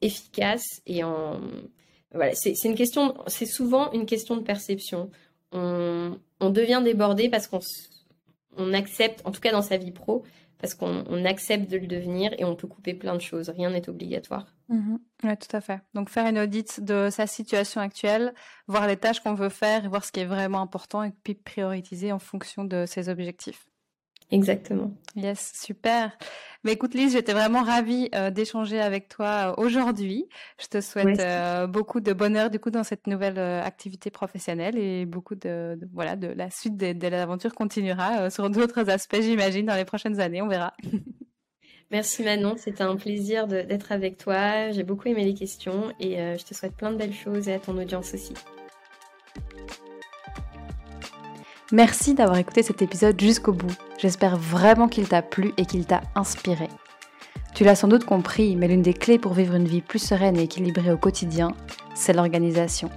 efficace et en c'est une question, c'est souvent une question de perception. On, devient débordé parce qu'on on accepte, en tout cas dans sa vie pro, parce qu'on accepte de le devenir et on peut couper plein de choses. Rien n'est obligatoire. Mhm. Oui, tout à fait. Donc faire une audit de sa situation actuelle, voir les tâches qu'on veut faire voir ce qui est vraiment important et puis prioriser en fonction de ses objectifs. Exactement. Yes, super. Mais écoute Lise, j'étais vraiment ravie euh, d'échanger avec toi euh, aujourd'hui. Je te souhaite euh, beaucoup de bonheur du coup dans cette nouvelle activité professionnelle et beaucoup de, voilà de la suite de, de l'aventure continuera sur d'autres aspects, j'imagine, dans les prochaines années. On verra. Merci Manon, c'était un plaisir d'être avec toi. J'ai beaucoup aimé les questions et je te souhaite plein de belles choses et à ton audience aussi. Merci d'avoir écouté cet épisode jusqu'au bout. J'espère vraiment qu'il t'a plu et qu'il t'a inspiré. Tu l'as sans doute compris, mais l'une des clés pour vivre une vie plus sereine et équilibrée au quotidien, c'est l'organisation.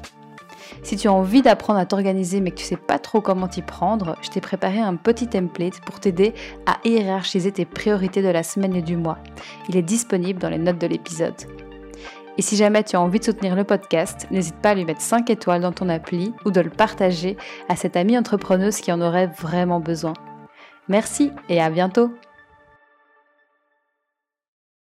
Si tu as envie d'apprendre à t'organiser mais que tu sais pas trop comment t'y prendre, je t'ai préparé un petit template pour t'aider à hiérarchiser tes priorités de la semaine et du mois. Il est disponible dans les notes de l'épisode. Et si jamais tu as envie de soutenir le podcast, n'hésite pas à lui mettre 5 étoiles dans ton appli ou de le partager à cette amie entrepreneuse qui en aurait vraiment besoin. Merci et à bientôt